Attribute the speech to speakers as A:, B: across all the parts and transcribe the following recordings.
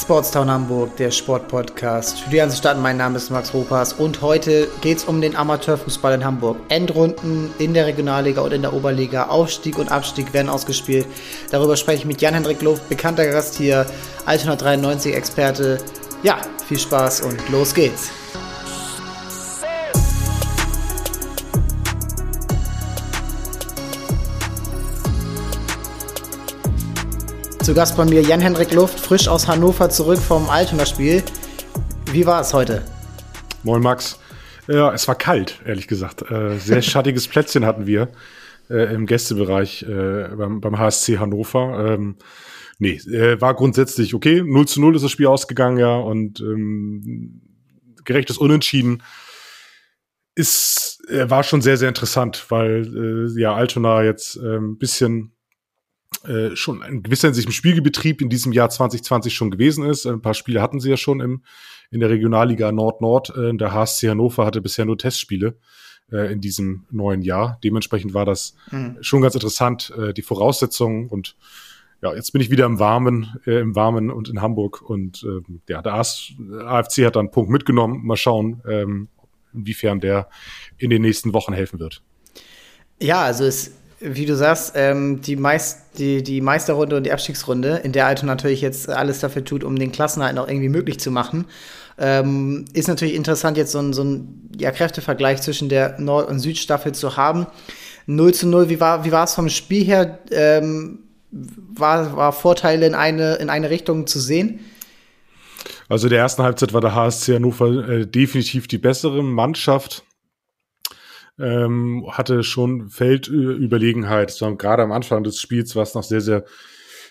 A: Sportstown Hamburg, der Sportpodcast. Für die ganze Stadt, mein Name ist Max Ropas und heute geht es um den Amateurfußball in Hamburg. Endrunden in der Regionalliga und in der Oberliga, Aufstieg und Abstieg werden ausgespielt. Darüber spreche ich mit Jan-Hendrik Luft, bekannter Gast hier, Altona 93 Experte. Ja, viel Spaß und los geht's. Zu Gast bei mir Jan-Hendrik Luft, frisch aus Hannover zurück vom Altona-Spiel. Wie war es heute?
B: Moin Max. Ja, es war kalt, ehrlich gesagt. Äh, sehr schattiges Plätzchen hatten wir äh, im Gästebereich äh, beim, beim, HSC Hannover. Ähm, nee, war grundsätzlich okay. 0 zu 0 ist das Spiel ausgegangen, ja, und ähm, gerechtes Unentschieden ist, war schon sehr, sehr interessant, weil ja Altona jetzt ein bisschen äh, schon in gewisser Hinsicht im Spielbetrieb in diesem Jahr 2020 schon gewesen ist. Ein paar Spiele hatten sie ja schon im, in der Regionalliga Nord-Nord. Äh, der HSC Hannover hatte bisher nur Testspiele äh, in diesem neuen Jahr. Dementsprechend war das mhm. schon ganz interessant, äh, die Voraussetzungen und ja, jetzt bin ich wieder im Warmen, äh, im Warmen und in Hamburg und äh, ja, der AFC hat dann einen Punkt mitgenommen. Mal schauen, ähm, inwiefern der in den nächsten Wochen helfen wird.
A: Ja, also es wie du sagst, ähm, die, Meist, die, die Meisterrunde und die Abstiegsrunde, in der Alto natürlich jetzt alles dafür tut, um den Klassenhalt noch irgendwie möglich zu machen, ähm, ist natürlich interessant, jetzt so ein, so ein ja, Kräftevergleich zwischen der Nord- und Südstaffel zu haben. 0 zu 0, wie war, es vom Spiel her? Ähm, war, war Vorteile in eine, in eine Richtung zu sehen?
B: Also der ersten Halbzeit war der HSC Hannover äh, definitiv die bessere Mannschaft ähm, hatte schon Feldüberlegenheit. So, gerade am Anfang des Spiels war es noch sehr, sehr,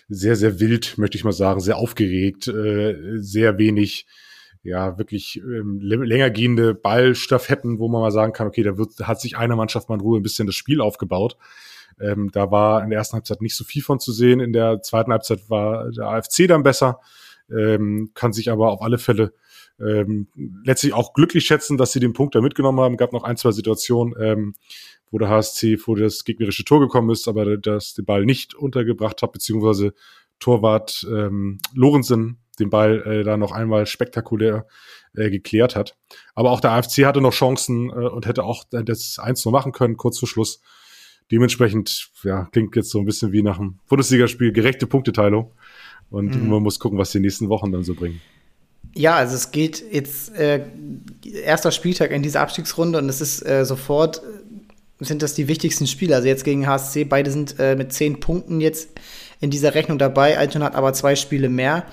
B: sehr, sehr wild, möchte ich mal sagen, sehr aufgeregt, äh, sehr wenig, ja, wirklich ähm, länger gehende Ballstaffetten, wo man mal sagen kann, okay, da wird, hat sich eine Mannschaft mal in Ruhe ein bisschen das Spiel aufgebaut. Ähm, da war in der ersten Halbzeit nicht so viel von zu sehen. In der zweiten Halbzeit war der AFC dann besser, ähm, kann sich aber auf alle Fälle ähm, letztlich auch glücklich schätzen, dass sie den Punkt da mitgenommen haben. Gab noch ein, zwei Situationen, ähm, wo der HSC vor das gegnerische Tor gekommen ist, aber das den Ball nicht untergebracht hat, beziehungsweise Torwart ähm, Lorenzen den Ball äh, da noch einmal spektakulär äh, geklärt hat. Aber auch der AFC hatte noch Chancen äh, und hätte auch das 1 0 machen können, kurz vor Schluss. Dementsprechend, ja, klingt jetzt so ein bisschen wie nach einem Bundesligaspiel, gerechte Punkteteilung. Und mhm. man muss gucken, was die nächsten Wochen dann so bringen.
A: Ja, also es geht jetzt äh, erster Spieltag in dieser Abstiegsrunde und es ist äh, sofort äh, sind das die wichtigsten Spiele. Also jetzt gegen HSC, beide sind äh, mit zehn Punkten jetzt in dieser Rechnung dabei. Alton hat aber zwei Spiele mehr.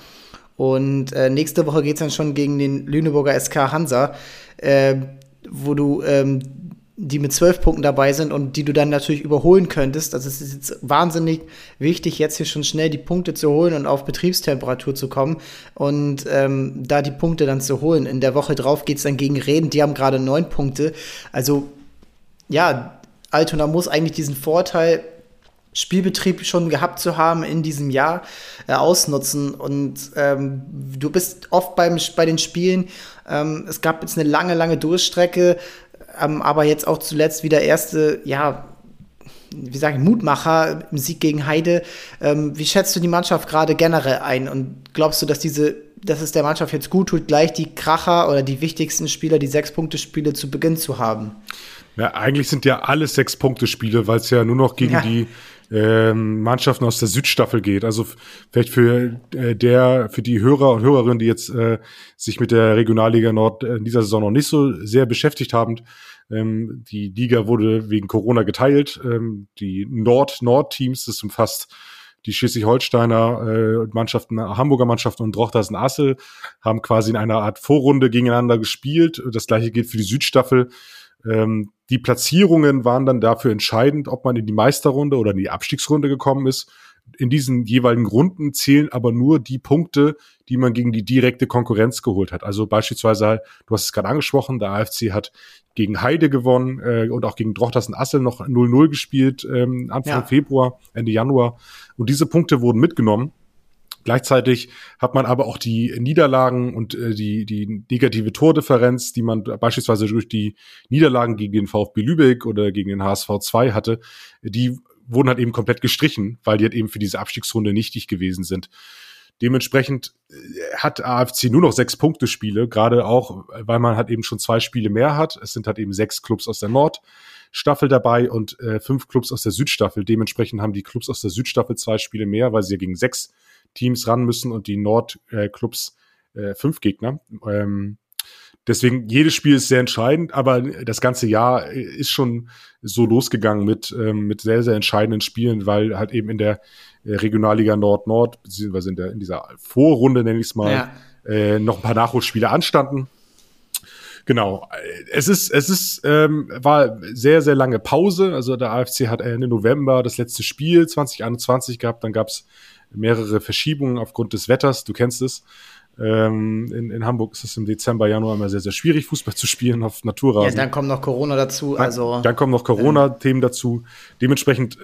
A: Und äh, nächste Woche geht es dann schon gegen den Lüneburger SK Hansa, äh, wo du ähm, die mit zwölf Punkten dabei sind und die du dann natürlich überholen könntest. Also es ist jetzt wahnsinnig wichtig, jetzt hier schon schnell die Punkte zu holen und auf Betriebstemperatur zu kommen und ähm, da die Punkte dann zu holen. In der Woche drauf geht es dann gegen Reden, die haben gerade neun Punkte. Also ja, Altona muss eigentlich diesen Vorteil Spielbetrieb schon gehabt zu haben in diesem Jahr äh, ausnutzen. Und ähm, du bist oft beim, bei den Spielen, ähm, es gab jetzt eine lange, lange Durchstrecke, ähm, aber jetzt auch zuletzt wieder erste, ja, wie sage ich, Mutmacher im Sieg gegen Heide. Ähm, wie schätzt du die Mannschaft gerade generell ein? Und glaubst du, dass diese, dass es der Mannschaft jetzt gut tut, gleich die Kracher oder die wichtigsten Spieler, die Sechs-Punkte-Spiele zu Beginn zu haben?
B: Ja, eigentlich sind ja alle Sechs-Punkte-Spiele, weil es ja nur noch gegen ja. die ähm, Mannschaften aus der Südstaffel geht. Also vielleicht für äh, der, für die Hörer und Hörerinnen, die jetzt äh, sich mit der Regionalliga Nord in dieser Saison noch nicht so sehr beschäftigt haben, ähm, die Liga wurde wegen Corona geteilt. Ähm, die Nord-Nord-Teams, das umfasst die Schleswig-Holsteiner äh, Mannschaften, Hamburger Mannschaften und Drochtersen Assel haben quasi in einer Art Vorrunde gegeneinander gespielt. Das gleiche gilt für die Südstaffel. Ähm, die Platzierungen waren dann dafür entscheidend, ob man in die Meisterrunde oder in die Abstiegsrunde gekommen ist. In diesen jeweiligen Runden zählen aber nur die Punkte, die man gegen die direkte Konkurrenz geholt hat. Also beispielsweise, du hast es gerade angesprochen, der AFC hat gegen Heide gewonnen äh, und auch gegen Drochtersen Assel noch 0-0 gespielt, ähm, Anfang ja. Februar, Ende Januar. Und diese Punkte wurden mitgenommen. Gleichzeitig hat man aber auch die Niederlagen und äh, die, die negative Tordifferenz, die man beispielsweise durch die Niederlagen gegen den VfB Lübeck oder gegen den HSV 2 hatte, die wurden halt eben komplett gestrichen, weil die halt eben für diese Abstiegsrunde nichtig gewesen sind. Dementsprechend äh, hat AFC nur noch sechs Punkte Spiele, gerade auch, weil man halt eben schon zwei Spiele mehr hat. Es sind halt eben sechs Clubs aus der Nordstaffel dabei und äh, fünf Clubs aus der Südstaffel. Dementsprechend haben die Clubs aus der Südstaffel zwei Spiele mehr, weil sie ja gegen sechs Teams ran müssen und die Nordclubs äh, fünf Gegner. Ähm, Deswegen, jedes Spiel ist sehr entscheidend, aber das ganze Jahr ist schon so losgegangen mit, ähm, mit sehr, sehr entscheidenden Spielen, weil halt eben in der äh, Regionalliga Nord-Nord, beziehungsweise in, der, in dieser Vorrunde, nenne ich es mal, ja. äh, noch ein paar Nachholspiele anstanden. Genau. Es ist, es ist, ähm, war sehr, sehr lange Pause. Also der AFC hat Ende November das letzte Spiel 2021 gehabt. Dann gab es mehrere Verschiebungen aufgrund des Wetters. Du kennst es. Ähm, in, in Hamburg ist es im Dezember, Januar immer sehr, sehr schwierig, Fußball zu spielen auf Naturrasen.
A: Ja, dann kommt noch Corona dazu. Also,
B: dann, dann kommen noch Corona-Themen dazu. Dementsprechend,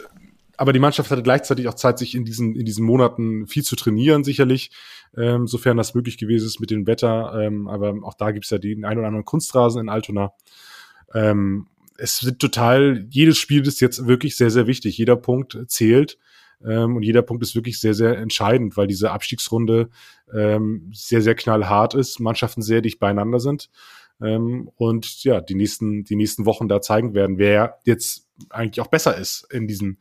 B: aber die Mannschaft hatte gleichzeitig auch Zeit, sich in diesen, in diesen Monaten viel zu trainieren, sicherlich, ähm, sofern das möglich gewesen ist mit dem Wetter. Ähm, aber auch da gibt's ja den ein oder anderen Kunstrasen in Altona. Ähm, es wird total, jedes Spiel ist jetzt wirklich sehr, sehr wichtig. Jeder Punkt zählt. Ähm, und jeder Punkt ist wirklich sehr, sehr entscheidend, weil diese Abstiegsrunde ähm, sehr, sehr knallhart ist, Mannschaften sehr dicht beieinander sind. Ähm, und ja, die nächsten, die nächsten Wochen da zeigen werden, wer jetzt eigentlich auch besser ist in diesen,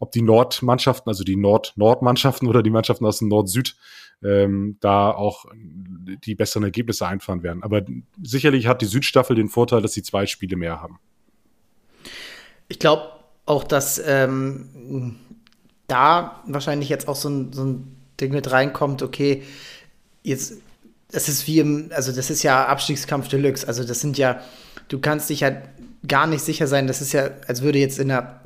B: ob die Nordmannschaften, also die Nord-Nord-Mannschaften oder die Mannschaften aus dem Nord-Süd, ähm, da auch die besseren Ergebnisse einfahren werden. Aber sicherlich hat die Südstaffel den Vorteil, dass sie zwei Spiele mehr haben.
A: Ich glaube auch, dass ähm, da wahrscheinlich jetzt auch so ein, so ein Ding mit reinkommt, okay, jetzt, das ist wie im, also das ist ja Abstiegskampf Deluxe, also das sind ja, du kannst dich ja gar nicht sicher sein, das ist ja, als würde jetzt in der,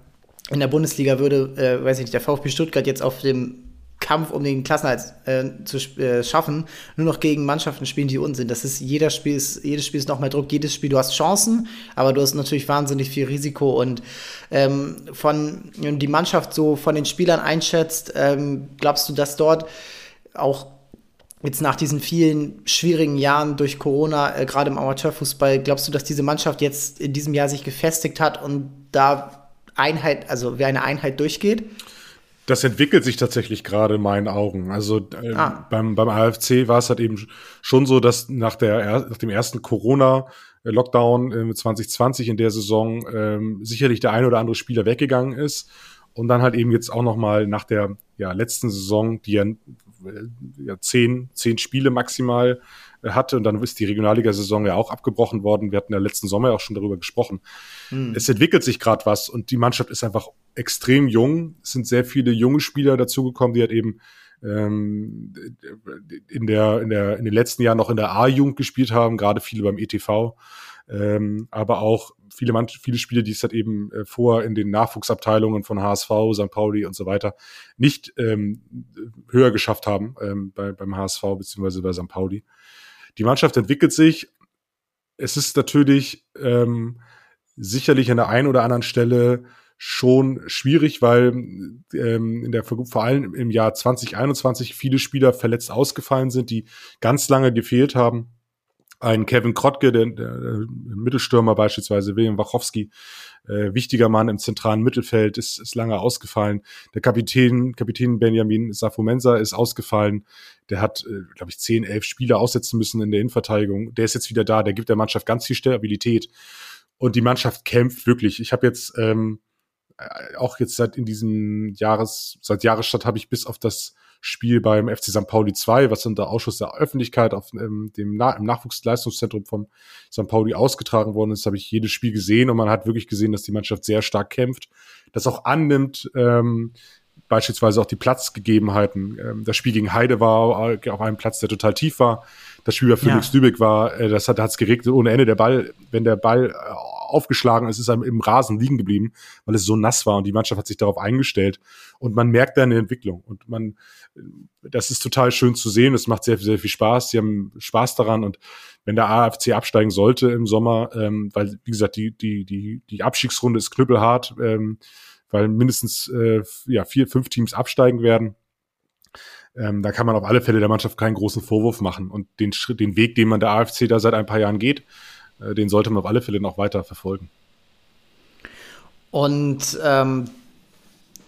A: in der Bundesliga würde, äh, weiß ich nicht, der VfB Stuttgart jetzt auf dem Kampf um den Klassenhalt äh, zu äh, schaffen, nur noch gegen Mannschaften spielen, die unten sind. Das ist, jeder Spiel ist, jedes Spiel ist noch mehr Druck, jedes Spiel, du hast Chancen, aber du hast natürlich wahnsinnig viel Risiko und ähm, von die Mannschaft so von den Spielern einschätzt, ähm, glaubst du, dass dort auch jetzt nach diesen vielen schwierigen Jahren durch Corona, äh, gerade im Amateurfußball, glaubst du, dass diese Mannschaft jetzt in diesem Jahr sich gefestigt hat und da Einheit, also wie eine Einheit durchgeht?
B: Das entwickelt sich tatsächlich gerade in meinen Augen. Also äh, ah. beim, beim AFC war es halt eben schon so, dass nach, der, nach dem ersten Corona-Lockdown äh, 2020 in der Saison ähm, sicherlich der ein oder andere Spieler weggegangen ist. Und dann halt eben jetzt auch noch mal nach der ja, letzten Saison, die ja, äh, ja zehn, zehn Spiele maximal hatte. Und dann ist die Regionalliga-Saison ja auch abgebrochen worden. Wir hatten ja letzten Sommer ja auch schon darüber gesprochen. Hm. Es entwickelt sich gerade was und die Mannschaft ist einfach extrem jung. Es sind sehr viele junge Spieler dazugekommen, die halt eben ähm, in, der, in, der, in den letzten Jahren noch in der A-Jugend gespielt haben, gerade viele beim ETV. Ähm, aber auch viele, viele Spiele, die es halt eben äh, vor in den Nachwuchsabteilungen von HSV, St. Pauli und so weiter nicht ähm, höher geschafft haben ähm, bei, beim HSV beziehungsweise bei St. Pauli. Die Mannschaft entwickelt sich. Es ist natürlich ähm, sicherlich an der einen oder anderen Stelle schon schwierig, weil ähm, in der vor allem im Jahr 2021 viele Spieler verletzt ausgefallen sind, die ganz lange gefehlt haben. Ein Kevin Krottke, der, der Mittelstürmer beispielsweise, William Wachowski, äh, wichtiger Mann im zentralen Mittelfeld, ist, ist lange ausgefallen. Der Kapitän, Kapitän Benjamin Safomensa ist ausgefallen. Der hat, äh, glaube ich, zehn, elf Spiele aussetzen müssen in der Innenverteidigung. Der ist jetzt wieder da. Der gibt der Mannschaft ganz viel Stabilität. Und die Mannschaft kämpft wirklich. Ich habe jetzt ähm, äh, auch jetzt seit in diesem Jahres, seit Jahresstadt habe ich bis auf das Spiel beim FC St. Pauli 2, was unter Ausschuss der Öffentlichkeit auf ähm, dem Na im Nachwuchsleistungszentrum von St. Pauli ausgetragen worden ist, habe ich jedes Spiel gesehen und man hat wirklich gesehen, dass die Mannschaft sehr stark kämpft, das auch annimmt, ähm, beispielsweise auch die Platzgegebenheiten. Ähm, das Spiel gegen Heide war auf einem Platz, der total tief war. Das Spiel bei Felix ja. Lübeck war, äh, das hat es geregnet ohne Ende. Der Ball, wenn der Ball aufgeschlagen ist, ist im Rasen liegen geblieben, weil es so nass war und die Mannschaft hat sich darauf eingestellt. Und man merkt da eine Entwicklung. Und man, das ist total schön zu sehen. Es macht sehr, sehr viel Spaß. Sie haben Spaß daran. Und wenn der AFC absteigen sollte im Sommer, ähm, weil, wie gesagt, die, die, die, die Abstiegsrunde ist knüppelhart, ähm, weil mindestens äh, ja, vier, fünf Teams absteigen werden. Ähm, da kann man auf alle Fälle der Mannschaft keinen großen Vorwurf machen. Und den Schritt, den Weg, den man der AFC da seit ein paar Jahren geht, den sollte man auf alle Fälle noch weiter verfolgen.
A: Und ähm,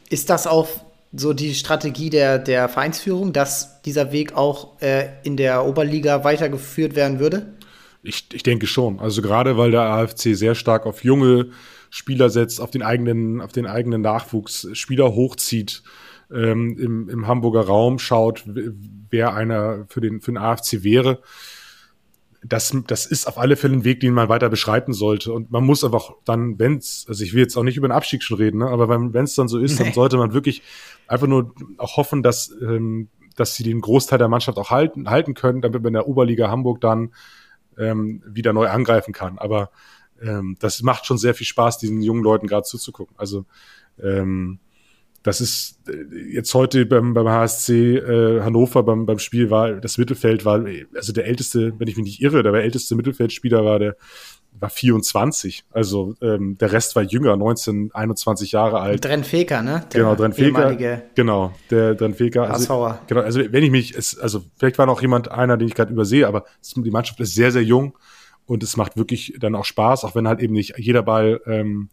A: ist das auch so die Strategie der, der Vereinsführung, dass dieser Weg auch äh, in der Oberliga weitergeführt werden würde?
B: Ich, ich denke schon. Also gerade weil der AFC sehr stark auf junge Spieler setzt, auf den eigenen, auf den eigenen Nachwuchs, Spieler hochzieht, ähm, im, im Hamburger Raum schaut, wer einer für den, für den AFC wäre. Das, das ist auf alle Fälle ein Weg, den man weiter beschreiten sollte. Und man muss einfach dann, wenn's, also ich will jetzt auch nicht über den Abstieg schon reden, ne, aber wenn es dann so ist, nee. dann sollte man wirklich einfach nur auch hoffen, dass, ähm, dass sie den Großteil der Mannschaft auch halten, halten können, damit man in der Oberliga Hamburg dann ähm, wieder neu angreifen kann. Aber ähm, das macht schon sehr viel Spaß, diesen jungen Leuten gerade zuzugucken. Also ähm, das ist äh, jetzt heute beim, beim HSC äh, Hannover beim, beim Spiel war das Mittelfeld war also der älteste, wenn ich mich nicht irre, der älteste Mittelfeldspieler war der war 24. Also ähm, der Rest war jünger, 19, 21 Jahre alt.
A: Dren Feker, ne?
B: Der genau, Dren Feker. Genau, der Dren Feker. Also, genau, also wenn ich mich, es, also vielleicht war noch jemand einer, den ich gerade übersehe, aber es, die Mannschaft ist sehr, sehr jung und es macht wirklich dann auch Spaß, auch wenn halt eben nicht jeder Ball ähm,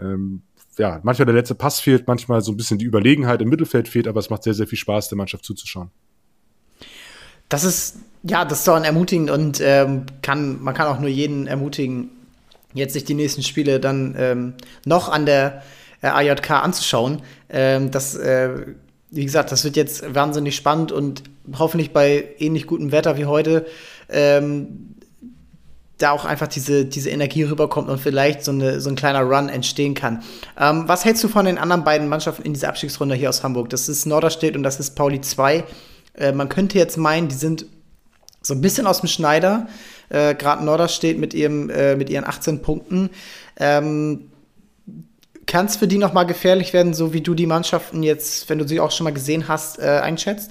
B: ähm, ja, manchmal der letzte Pass fehlt, manchmal so ein bisschen die Überlegenheit im Mittelfeld fehlt, aber es macht sehr, sehr viel Spaß, der Mannschaft zuzuschauen.
A: Das ist, ja, das ist doch ein ermutigend und ähm, kann, man kann auch nur jeden ermutigen, jetzt sich die nächsten Spiele dann ähm, noch an der äh, AJK anzuschauen. Ähm, das, äh, wie gesagt, das wird jetzt wahnsinnig spannend und hoffentlich bei ähnlich gutem Wetter wie heute ähm, da auch einfach diese, diese Energie rüberkommt und vielleicht so, eine, so ein kleiner Run entstehen kann. Ähm, was hältst du von den anderen beiden Mannschaften in dieser Abstiegsrunde hier aus Hamburg? Das ist Norderstedt und das ist Pauli 2. Äh, man könnte jetzt meinen, die sind so ein bisschen aus dem Schneider. Äh, Gerade Norderstedt mit, ihrem, äh, mit ihren 18 Punkten. Ähm, Kann es für die noch mal gefährlich werden, so wie du die Mannschaften jetzt, wenn du sie auch schon mal gesehen hast, äh, einschätzt?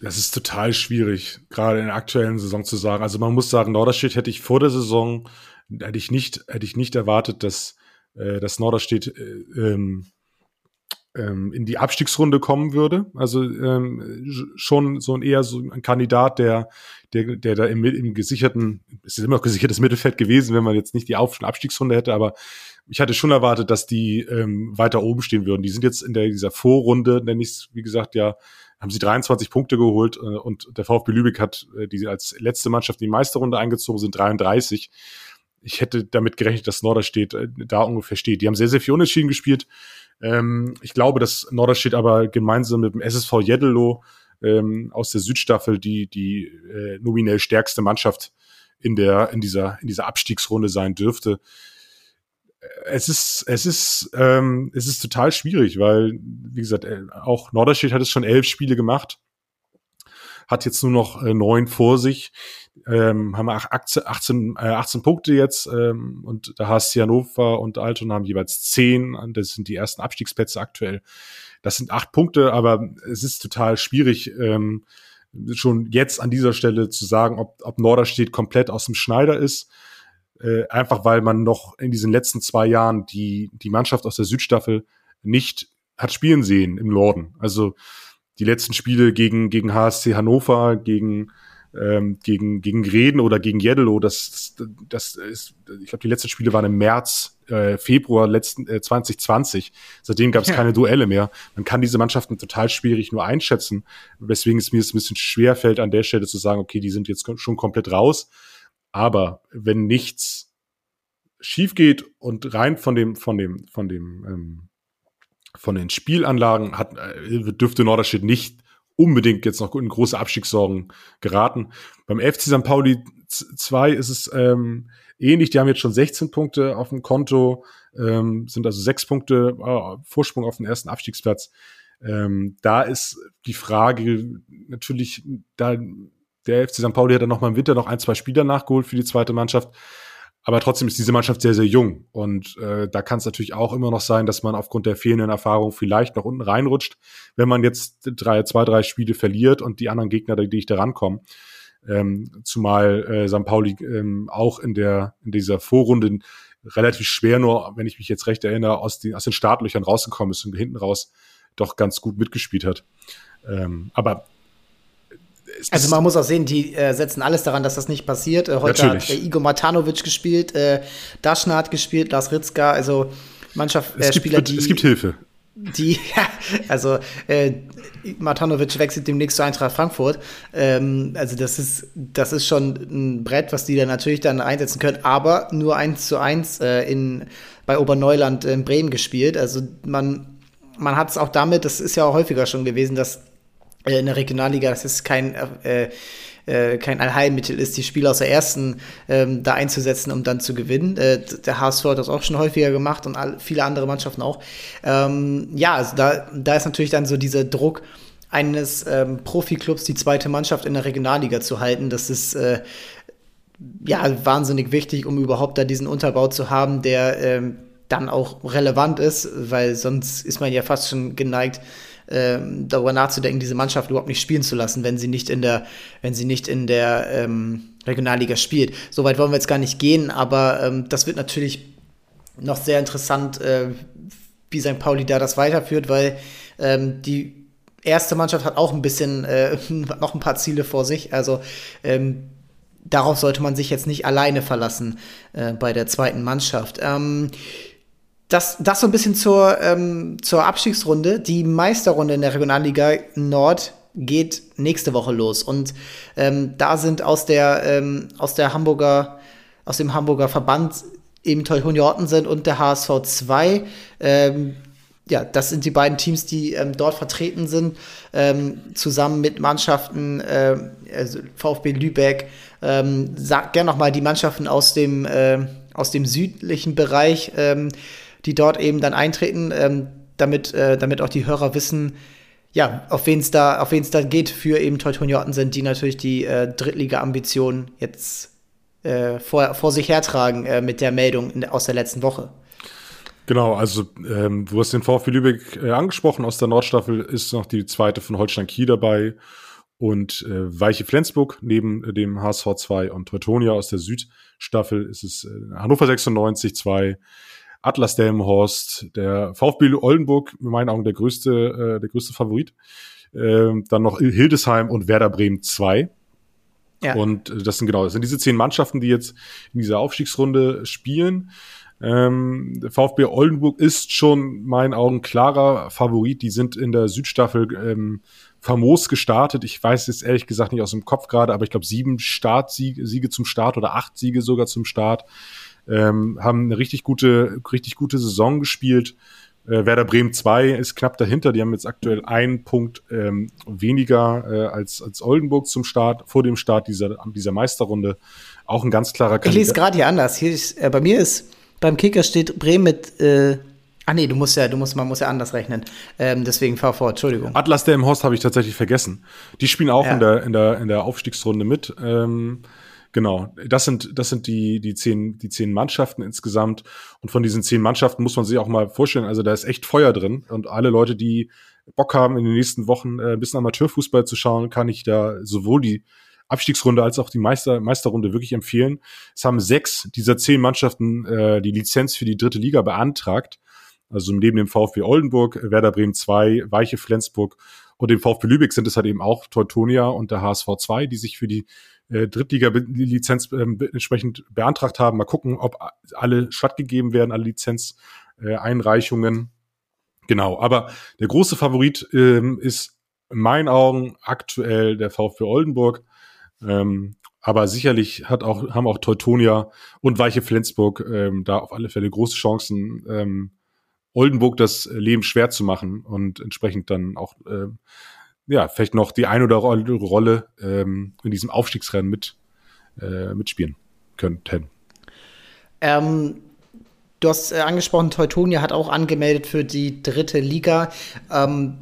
B: Das ist total schwierig, gerade in der aktuellen Saison zu sagen. Also man muss sagen, Norderstedt hätte ich vor der Saison, hätte ich nicht, hätte ich nicht erwartet, dass, äh, dass Norderstedt äh, ähm, ähm, in die Abstiegsrunde kommen würde. Also ähm, schon so ein eher so ein Kandidat, der, der, der da im, im gesicherten, es ist immer noch gesichertes Mittelfeld gewesen, wenn man jetzt nicht die Auf- und Abstiegsrunde hätte, aber ich hatte schon erwartet, dass die ähm, weiter oben stehen würden. Die sind jetzt in der, dieser Vorrunde, nenne ich es, wie gesagt, ja, haben sie 23 Punkte geholt äh, und der VfB Lübeck hat, äh, die als letzte Mannschaft in die Meisterrunde eingezogen sind, 33. Ich hätte damit gerechnet, dass Norderstedt äh, da ungefähr steht. Die haben sehr, sehr viel Unentschieden gespielt. Ähm, ich glaube, dass Norderstedt aber gemeinsam mit dem SSV Jeddelo ähm, aus der Südstaffel die, die äh, nominell stärkste Mannschaft in der, in dieser, in dieser Abstiegsrunde sein dürfte es ist, es ist, ähm, es ist total schwierig, weil, wie gesagt, äh, auch Norderstedt hat es schon elf Spiele gemacht, hat jetzt nur noch äh, neun vor sich, ähm, haben 18, 18, äh, 18 Punkte jetzt ähm, und da hast Hannover und Alton haben jeweils zehn, das sind die ersten Abstiegsplätze aktuell. Das sind acht Punkte, aber es ist total schwierig, ähm, schon jetzt an dieser Stelle zu sagen, ob, ob Norderstedt komplett aus dem Schneider ist äh, einfach weil man noch in diesen letzten zwei Jahren die, die Mannschaft aus der Südstaffel nicht hat spielen sehen im Norden. Also die letzten Spiele gegen, gegen HSC Hannover, gegen, ähm, gegen, gegen Reden oder gegen Jeddelo, das, das ist, ich glaube, die letzten Spiele waren im März, äh, Februar letzten äh, 2020. Seitdem gab es ja. keine Duelle mehr. Man kann diese Mannschaften total schwierig nur einschätzen, weswegen es mir ein bisschen schwer fällt, an der Stelle zu sagen, okay, die sind jetzt schon komplett raus. Aber wenn nichts schief geht und rein von dem, von dem, von dem, ähm, von den Spielanlagen hat, äh, dürfte Norderstedt nicht unbedingt jetzt noch in große Abstiegssorgen geraten. Beim FC St. Pauli 2 ist es ähm, ähnlich. Die haben jetzt schon 16 Punkte auf dem Konto, ähm, sind also sechs Punkte äh, Vorsprung auf den ersten Abstiegsplatz. Ähm, da ist die Frage natürlich, da der FC St. Pauli hat dann noch mal im Winter noch ein, zwei Spieler nachgeholt für die zweite Mannschaft. Aber trotzdem ist diese Mannschaft sehr, sehr jung. Und äh, da kann es natürlich auch immer noch sein, dass man aufgrund der fehlenden Erfahrung vielleicht noch unten reinrutscht, wenn man jetzt drei, zwei, drei Spiele verliert und die anderen Gegner, die nicht da rankommen. Ähm, zumal äh, St. Pauli ähm, auch in der in dieser Vorrunde relativ schwer nur, wenn ich mich jetzt recht erinnere, aus den, aus den Startlöchern rausgekommen ist und hinten raus doch ganz gut mitgespielt hat. Ähm, aber
A: also man muss auch sehen, die äh, setzen alles daran, dass das nicht passiert. Äh, heute Natürlich. hat äh, Igor Matanovic gespielt, äh, Daschner hat gespielt, Lars Ritzka, also Mannschaft,
B: äh, es gibt, Spieler, die. Es gibt Hilfe.
A: die, ja, also äh, Matanovic wechselt demnächst zu Eintracht Frankfurt. Ähm, also das ist, das ist schon ein Brett, was die dann natürlich dann einsetzen können, aber nur eins zu eins äh, in, bei Oberneuland in Bremen gespielt. Also man, man hat es auch damit, das ist ja auch häufiger schon gewesen, dass in der Regionalliga, das ist kein äh, äh, kein Allheilmittel ist, die Spieler aus der ersten ähm, da einzusetzen, um dann zu gewinnen. Äh, der HSV hat das auch schon häufiger gemacht und all, viele andere Mannschaften auch. Ähm, ja, also da, da ist natürlich dann so dieser Druck eines ähm, Profiklubs, die zweite Mannschaft in der Regionalliga zu halten. Das ist äh, ja wahnsinnig wichtig, um überhaupt da diesen Unterbau zu haben, der ähm, dann auch relevant ist, weil sonst ist man ja fast schon geneigt, ähm, darüber nachzudenken, diese Mannschaft überhaupt nicht spielen zu lassen, wenn sie nicht in der, wenn sie nicht in der ähm, Regionalliga spielt. Soweit wollen wir jetzt gar nicht gehen, aber ähm, das wird natürlich noch sehr interessant, äh, wie St. Pauli da das weiterführt, weil ähm, die erste Mannschaft hat auch ein bisschen äh, noch ein paar Ziele vor sich. Also ähm, darauf sollte man sich jetzt nicht alleine verlassen äh, bei der zweiten Mannschaft. Ähm, das, das so ein bisschen zur, ähm, zur Abstiegsrunde. Die Meisterrunde in der Regionalliga Nord geht nächste Woche los. Und ähm, da sind aus der, ähm, aus der Hamburger, aus dem Hamburger Verband eben Teutonia Ottensen und der HSV 2. Ähm, ja, das sind die beiden Teams, die ähm, dort vertreten sind, ähm, zusammen mit Mannschaften, äh, also VfB Lübeck. Ähm, sagt gerne noch mal die Mannschaften aus dem, äh, aus dem südlichen Bereich. Die dort eben dann eintreten, ähm, damit, äh, damit auch die Hörer wissen, ja, auf wen es da, auf wen es da geht für eben Teutonia sind, die natürlich die äh, Drittliga-Ambitionen jetzt äh, vor, vor sich hertragen äh, mit der Meldung in, aus der letzten Woche.
B: Genau, also ähm, du hast den VfB Lübeck äh, angesprochen, aus der Nordstaffel ist noch die zweite von Holstein Kiel dabei und äh, Weiche Flensburg neben äh, dem HSV 2 und Teutonia aus der Südstaffel ist es äh, Hannover 96 2, Atlas Delmenhorst, der VfB Oldenburg, in meinen Augen der größte, äh, der größte Favorit. Ähm, dann noch Hildesheim und Werder Bremen 2. Ja. Und äh, das sind genau, das sind diese zehn Mannschaften, die jetzt in dieser Aufstiegsrunde spielen. Ähm, VfB Oldenburg ist schon meinen Augen klarer Favorit. Die sind in der Südstaffel ähm, famos gestartet. Ich weiß jetzt ehrlich gesagt nicht aus dem Kopf gerade, aber ich glaube sieben Startsiege Siege zum Start oder acht Siege sogar zum Start ähm, haben eine richtig gute, richtig gute Saison gespielt. Äh, Werder Bremen 2 ist knapp dahinter. Die haben jetzt aktuell einen Punkt ähm, weniger äh, als, als Oldenburg zum Start, vor dem Start dieser, dieser Meisterrunde. Auch ein ganz klarer
A: Kandidat. Ich lese gerade hier anders. Hier ist, äh, bei mir ist, beim Kicker steht Bremen mit, äh, Ah nee, du musst ja, du musst, man muss ja anders rechnen. Ähm, deswegen fahr fort, Entschuldigung.
B: Atlas der im Horst habe ich tatsächlich vergessen. Die spielen auch ja. in, der, in, der, in der Aufstiegsrunde mit. Ähm, Genau, das sind, das sind die, die zehn, die zehn Mannschaften insgesamt. Und von diesen zehn Mannschaften muss man sich auch mal vorstellen, also da ist echt Feuer drin. Und alle Leute, die Bock haben, in den nächsten Wochen äh, ein bisschen Amateurfußball zu schauen, kann ich da sowohl die Abstiegsrunde als auch die Meister, Meisterrunde wirklich empfehlen. Es haben sechs dieser zehn Mannschaften äh, die Lizenz für die dritte Liga beantragt. Also neben dem VfB Oldenburg, Werder Bremen 2, Weiche Flensburg und dem VfB Lübeck sind es halt eben auch Teutonia und der HSV 2, die sich für die äh, Drittliga-Lizenz äh, entsprechend beantragt haben. Mal gucken, ob alle stattgegeben werden, alle Lizenzeinreichungen. Genau, aber der große Favorit ähm, ist in meinen Augen aktuell der VfB Oldenburg. Ähm, aber sicherlich hat auch, haben auch Teutonia und Weiche Flensburg ähm, da auf alle Fälle große Chancen, ähm, Oldenburg das Leben schwer zu machen und entsprechend dann auch ähm, ja, vielleicht noch die ein oder andere Rolle ähm, in diesem Aufstiegsrennen mit, äh, mitspielen könnten.
A: Ähm, du hast äh, angesprochen, Teutonia hat auch angemeldet für die dritte Liga. Ähm,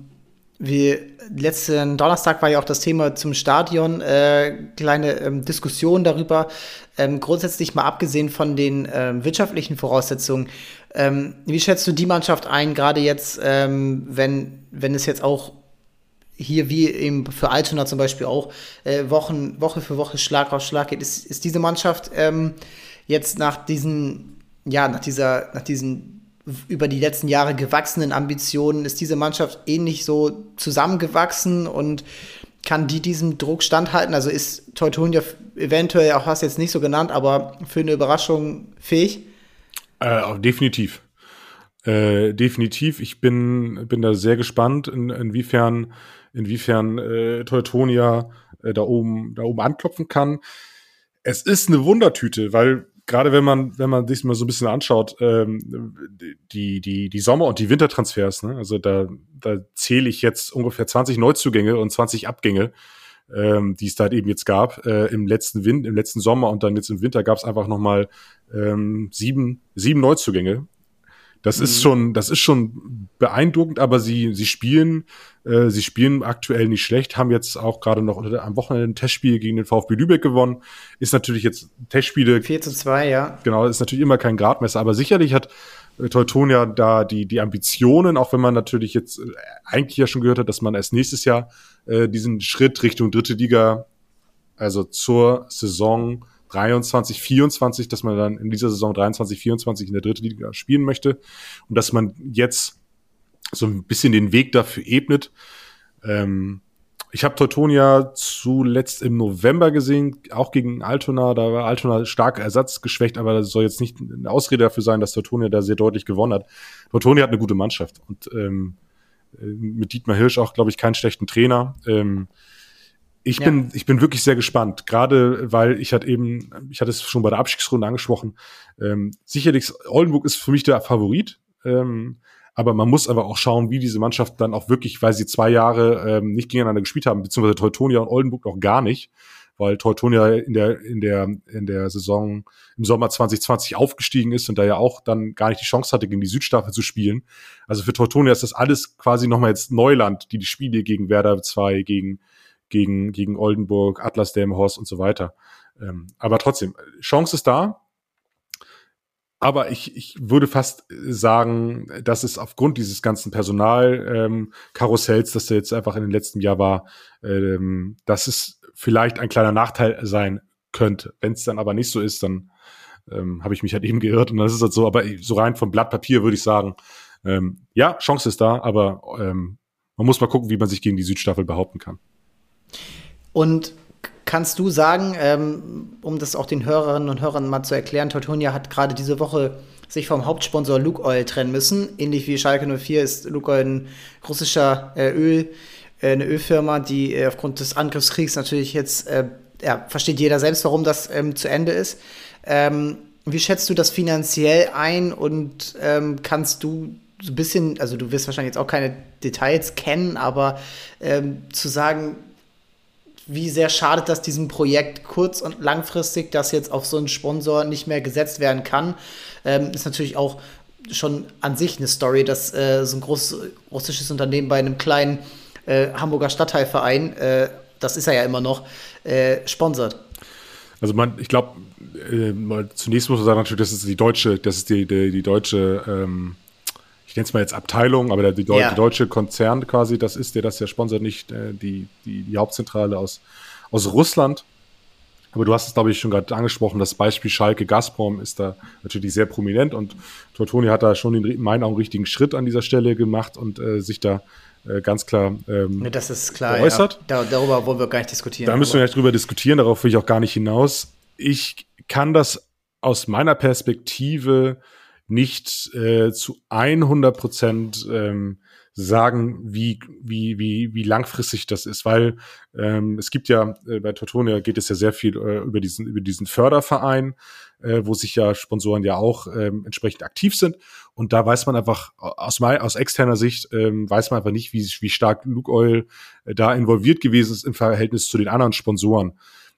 A: wie letzten Donnerstag war ja auch das Thema zum Stadion, äh, kleine ähm, Diskussion darüber. Ähm, grundsätzlich mal abgesehen von den ähm, wirtschaftlichen Voraussetzungen, ähm, wie schätzt du die Mannschaft ein, gerade jetzt, ähm, wenn, wenn es jetzt auch hier wie eben für Altona zum Beispiel auch äh, Wochen, Woche für Woche Schlag auf Schlag geht, ist, ist diese Mannschaft ähm, jetzt nach diesen, ja, nach dieser, nach diesen über die letzten Jahre gewachsenen Ambitionen, ist diese Mannschaft ähnlich so zusammengewachsen und kann die diesem Druck standhalten? Also ist Teutonia eventuell, auch hast du jetzt nicht so genannt, aber für eine Überraschung fähig?
B: Äh, definitiv. äh, definitiv. Ich bin, bin da sehr gespannt, in, inwiefern, inwiefern äh, Teutonia äh, da oben, da oben anklopfen kann. Es ist eine Wundertüte, weil gerade wenn man, wenn man sich mal so ein bisschen anschaut, ähm, die, die, die Sommer- und die Wintertransfers, ne? also da, da zähle ich jetzt ungefähr 20 Neuzugänge und 20 Abgänge, ähm, die es da eben jetzt gab, äh, im letzten Wind, im letzten Sommer und dann jetzt im Winter gab es einfach nochmal ähm, sieben, sieben Neuzugänge das mhm. ist schon, das ist schon beeindruckend, aber sie, sie spielen, äh, sie spielen aktuell nicht schlecht, haben jetzt auch gerade noch am Wochenende ein Testspiel gegen den VfB Lübeck gewonnen. Ist natürlich jetzt Testspiele.
A: 4 zu 2, ja.
B: Genau, ist natürlich immer kein Gradmesser, aber sicherlich hat äh, Teutonia da die, die Ambitionen, auch wenn man natürlich jetzt äh, eigentlich ja schon gehört hat, dass man erst nächstes Jahr äh, diesen Schritt Richtung dritte Liga, also zur Saison 23, 24, dass man dann in dieser Saison 23, 24 in der dritten Liga spielen möchte und dass man jetzt so ein bisschen den Weg dafür ebnet. Ähm, ich habe Teutonia zuletzt im November gesehen, auch gegen Altona. Da war Altona stark ersatzgeschwächt, aber das soll jetzt nicht eine Ausrede dafür sein, dass Teutonia da sehr deutlich gewonnen hat. Teutonia hat eine gute Mannschaft und ähm, äh, mit Dietmar Hirsch auch, glaube ich, keinen schlechten Trainer. Ähm, ich ja. bin, ich bin wirklich sehr gespannt, gerade weil ich hatte eben, ich hatte es schon bei der Abstiegsrunde angesprochen. Ähm, sicherlich, Oldenburg ist für mich der Favorit, ähm, aber man muss aber auch schauen, wie diese Mannschaft dann auch wirklich, weil sie zwei Jahre ähm, nicht gegeneinander gespielt haben, beziehungsweise Teutonia und Oldenburg noch gar nicht, weil Teutonia in der in der in der Saison im Sommer 2020 aufgestiegen ist und da ja auch dann gar nicht die Chance hatte, gegen die Südstaffel zu spielen. Also für Teutonia ist das alles quasi nochmal jetzt Neuland, die die Spiele gegen Werder 2, gegen gegen, gegen Oldenburg, Atlas Delmenhorst und so weiter. Ähm, aber trotzdem, Chance ist da. Aber ich, ich würde fast sagen, dass es aufgrund dieses ganzen Personalkarussells, ähm, das da jetzt einfach in den letzten Jahr war, ähm, dass es vielleicht ein kleiner Nachteil sein könnte. Wenn es dann aber nicht so ist, dann ähm, habe ich mich halt eben geirrt und dann ist es halt so. Aber so rein vom Blatt Papier würde ich sagen, ähm, ja, Chance ist da, aber ähm, man muss mal gucken, wie man sich gegen die Südstaffel behaupten kann.
A: Und kannst du sagen, ähm, um das auch den Hörerinnen und Hörern mal zu erklären, Teutonia hat gerade diese Woche sich vom Hauptsponsor Luke Oil trennen müssen. Ähnlich wie Schalke 04 ist Luke Oil ein russischer äh, Öl, äh, eine Ölfirma, die äh, aufgrund des Angriffskriegs natürlich jetzt, äh, ja, versteht jeder selbst, warum das ähm, zu Ende ist. Ähm, wie schätzt du das finanziell ein und ähm, kannst du so ein bisschen, also du wirst wahrscheinlich jetzt auch keine Details kennen, aber ähm, zu sagen, wie sehr schadet das diesem Projekt kurz- und langfristig, dass jetzt auf so einen Sponsor nicht mehr gesetzt werden kann, ähm, ist natürlich auch schon an sich eine Story, dass äh, so ein großes russisches Unternehmen bei einem kleinen äh, Hamburger Stadtteilverein, äh, das ist er ja immer noch, äh, sponsert.
B: Also man, ich glaube, äh, zunächst muss man sagen natürlich, das ist die deutsche, das ist die, die, die deutsche ähm, ich nenne es mal jetzt Abteilung, aber der, die, Deu ja. die, deutsche Konzern quasi, das ist der, das ja sponsert nicht äh, die, die, die Hauptzentrale aus, aus Russland. Aber du hast es, glaube ich, schon gerade angesprochen, das Beispiel Schalke Gazprom ist da natürlich sehr prominent und Tortoni hat da schon in meinen Augen, richtigen Schritt an dieser Stelle gemacht und äh, sich da äh, ganz klar ähm,
A: das ist klar, geäußert. Ja. Da, darüber wollen wir gar nicht diskutieren.
B: Da müssen wir nicht drüber diskutieren, darauf will ich auch gar nicht hinaus. Ich kann das aus meiner Perspektive nicht äh, zu 100 Prozent ähm, sagen, wie, wie, wie, wie langfristig das ist, weil ähm, es gibt ja, äh, bei Tortonia geht es ja sehr viel äh, über, diesen, über diesen Förderverein, äh, wo sich ja Sponsoren ja auch ähm, entsprechend aktiv sind. Und da weiß man einfach, aus, aus externer Sicht, ähm, weiß man einfach nicht, wie, wie stark Luke Oil äh, da involviert gewesen ist im Verhältnis zu den anderen Sponsoren.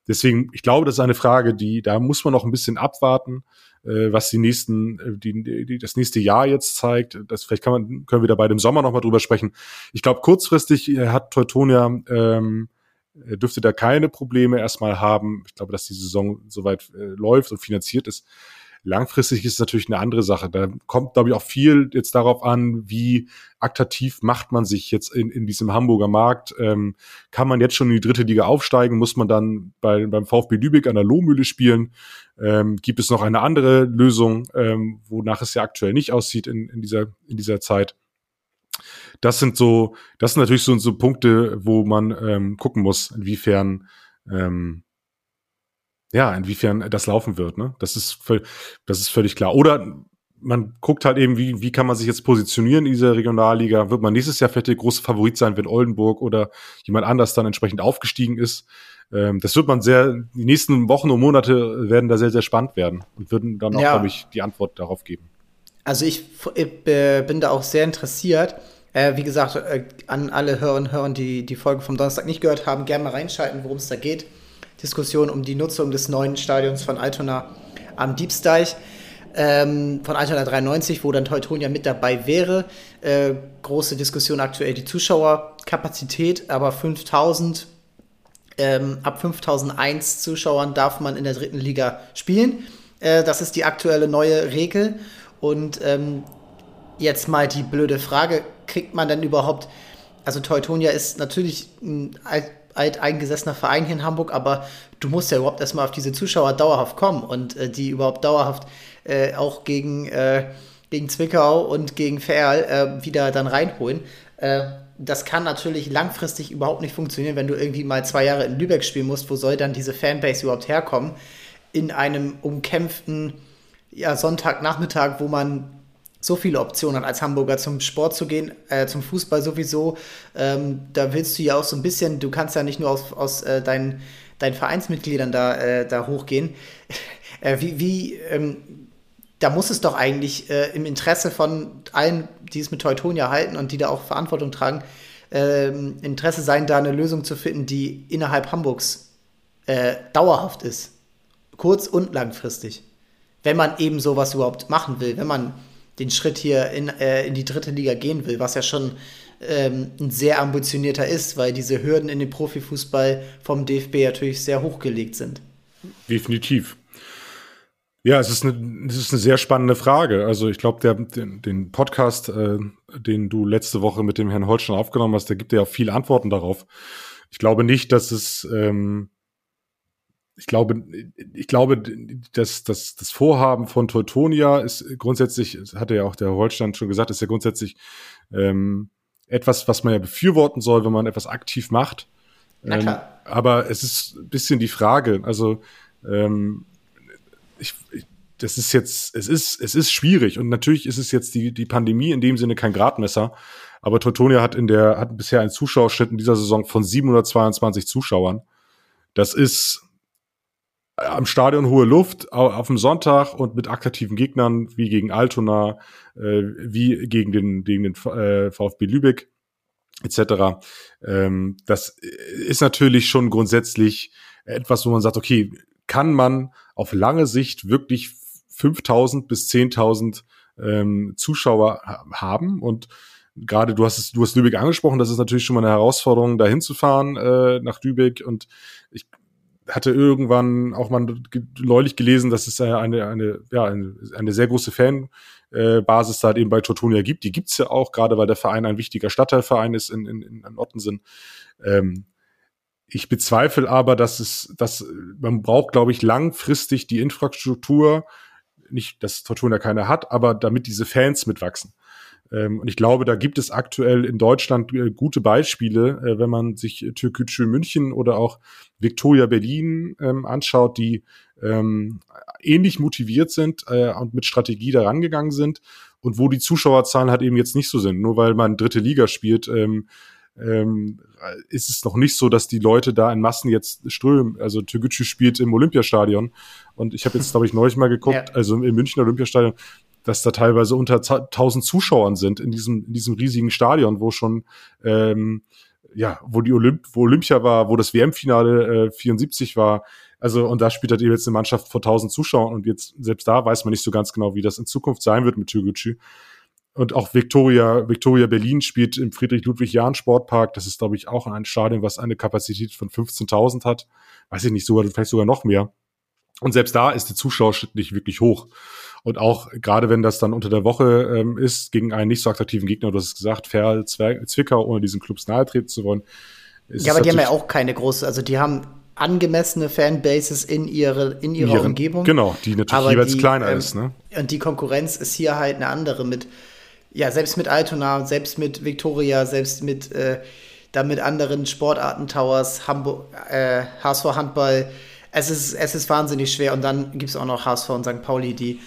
B: Deswegen, ich glaube, das ist eine Frage, die, da muss man noch ein bisschen abwarten äh, was die nächsten, äh, die, die, das nächste Jahr jetzt zeigt. Das vielleicht kann man, können wir da bei dem Sommer nochmal drüber sprechen. Ich glaube, kurzfristig äh, hat Teutonia ähm, dürfte da keine Probleme erstmal haben. Ich glaube, dass die Saison soweit äh, läuft und finanziert ist. Langfristig ist es natürlich eine andere Sache. Da kommt, glaube ich, auch viel jetzt darauf an, wie attraktiv macht man sich jetzt in, in diesem Hamburger Markt. Ähm, kann man jetzt schon in die dritte Liga aufsteigen? Muss man dann bei, beim VfB Lübeck an der Lohmühle spielen? Ähm, gibt es noch eine andere Lösung, ähm, wonach es ja aktuell nicht aussieht in, in, dieser, in dieser Zeit? Das sind so, das sind natürlich so, so Punkte, wo man ähm, gucken muss, inwiefern ähm, ja, inwiefern das laufen wird, ne? Das ist, das ist völlig klar. Oder man guckt halt eben, wie, wie kann man sich jetzt positionieren in dieser Regionalliga? Wird man nächstes Jahr vielleicht der große Favorit sein, wenn Oldenburg oder jemand anders dann entsprechend aufgestiegen ist? Ähm, das wird man sehr, die nächsten Wochen und Monate werden da sehr, sehr spannend werden und würden dann auch, ja. glaube ich, die Antwort darauf geben.
A: Also ich, ich äh, bin da auch sehr interessiert. Äh, wie gesagt, äh, an alle Hörerinnen und Hörer, die die Folge vom Donnerstag nicht gehört haben, gerne mal reinschalten, worum es da geht. Diskussion um die Nutzung des neuen Stadions von Altona am Diebsdeich ähm, von Altona 93, wo dann Teutonia mit dabei wäre. Äh, große Diskussion aktuell die Zuschauerkapazität, aber 5000, ähm, ab 5001 Zuschauern darf man in der dritten Liga spielen. Äh, das ist die aktuelle neue Regel. Und ähm, jetzt mal die blöde Frage, kriegt man denn überhaupt, also Teutonia ist natürlich ein alteingesessener Verein hier in Hamburg, aber du musst ja überhaupt erstmal auf diese Zuschauer dauerhaft kommen und äh, die überhaupt dauerhaft äh, auch gegen, äh, gegen Zwickau und gegen Ferl äh, wieder dann reinholen. Äh, das kann natürlich langfristig überhaupt nicht funktionieren, wenn du irgendwie mal zwei Jahre in Lübeck spielen musst. Wo soll dann diese Fanbase überhaupt herkommen? In einem umkämpften ja, Sonntagnachmittag, wo man so viele Optionen hat, als Hamburger zum Sport zu gehen, äh, zum Fußball sowieso. Ähm, da willst du ja auch so ein bisschen, du kannst ja nicht nur aus, aus äh, deinen, deinen Vereinsmitgliedern da, äh, da hochgehen. Äh, wie, wie ähm, da muss es doch eigentlich äh, im Interesse von allen, die es mit Teutonia halten und die da auch Verantwortung tragen, äh, Interesse sein, da eine Lösung zu finden, die innerhalb Hamburgs äh, dauerhaft ist. Kurz- und langfristig. Wenn man eben sowas überhaupt machen will, wenn man den Schritt hier in, äh, in die dritte Liga gehen will, was ja schon ähm, ein sehr ambitionierter ist, weil diese Hürden in den Profifußball vom DFB natürlich sehr hochgelegt sind.
B: Definitiv. Ja, es ist eine, es ist eine sehr spannende Frage. Also ich glaube, den, den Podcast, äh, den du letzte Woche mit dem Herrn Holstein aufgenommen hast, der gibt ja auch viele Antworten darauf. Ich glaube nicht, dass es, ähm, ich glaube, ich glaube, dass, dass das Vorhaben von Teutonia ist grundsätzlich, hatte ja auch der Holstein schon gesagt, ist ja grundsätzlich ähm, etwas, was man ja befürworten soll, wenn man etwas aktiv macht. Ähm, aber es ist ein bisschen die Frage, also ähm, ich, ich, das ist jetzt, es ist, es ist schwierig und natürlich ist es jetzt die, die Pandemie in dem Sinne kein Gradmesser. Aber Teutonia hat in der, hat bisher einen Zuschauerschnitt in dieser Saison von 722 Zuschauern. Das ist am Stadion hohe Luft, auf dem Sonntag und mit attraktiven Gegnern wie gegen Altona, äh, wie gegen den, gegen den äh, VfB Lübeck etc. Ähm, das ist natürlich schon grundsätzlich etwas, wo man sagt, okay, kann man auf lange Sicht wirklich 5000 bis 10.000 ähm, Zuschauer haben und gerade du hast es, du hast Lübeck angesprochen, das ist natürlich schon mal eine Herausforderung, da hinzufahren äh, nach Lübeck und ich hatte irgendwann auch mal neulich gelesen, dass es eine, eine, ja, eine, eine sehr große Fanbasis da eben bei Tortonia gibt. Die gibt's ja auch, gerade weil der Verein ein wichtiger Stadtteilverein ist in, in, in Ottensen. Ähm, ich bezweifle aber, dass es, dass man braucht, glaube ich, langfristig die Infrastruktur, nicht, dass Fortuna keine hat, aber damit diese Fans mitwachsen. Ähm, und ich glaube, da gibt es aktuell in Deutschland äh, gute Beispiele, äh, wenn man sich Türkgücü München oder auch Victoria Berlin ähm, anschaut, die ähm, ähnlich motiviert sind äh, und mit Strategie da rangegangen sind und wo die Zuschauerzahlen halt eben jetzt nicht so sind. Nur weil man dritte Liga spielt, ist es noch nicht so, dass die Leute da in Massen jetzt strömen. Also Türgücü spielt im Olympiastadion und ich habe jetzt, glaube ich, neulich mal geguckt, ja. also im Münchner Olympiastadion, dass da teilweise unter 1000 Zuschauern sind in diesem, in diesem riesigen Stadion, wo schon ähm, ja, wo die Olymp wo Olympia war, wo das WM-Finale äh, 74 war. Also, und da spielt halt eben jetzt eine Mannschaft vor 1000 Zuschauern und jetzt, selbst da weiß man nicht so ganz genau, wie das in Zukunft sein wird mit Türgücü. Und auch Victoria, Victoria Berlin spielt im Friedrich-Ludwig-Jahn-Sportpark. Das ist, glaube ich, auch ein Stadion, was eine Kapazität von 15.000 hat. Weiß ich nicht, sogar, vielleicht sogar noch mehr. Und selbst da ist der Zuschauerschnitt nicht wirklich hoch. Und auch gerade wenn das dann unter der Woche ähm, ist, gegen einen nicht so attraktiven Gegner, du hast es gesagt, Ferl, Zwickau, ohne diesen Clubs nahe treten zu wollen.
A: Ja, aber die haben ja auch keine große, also die haben angemessene Fanbases in, ihre, in ihrer Ihren, Umgebung.
B: Genau, die natürlich aber jeweils die, kleiner ähm, ist. Ne?
A: Und die Konkurrenz ist hier halt eine andere mit ja, selbst mit Altona, selbst mit Victoria, selbst mit, äh, dann mit anderen Sportarten, Towers, Hamburg, äh, HSV Handball, es ist, es ist wahnsinnig schwer. Und dann gibt es auch noch HSV und St. Pauli, die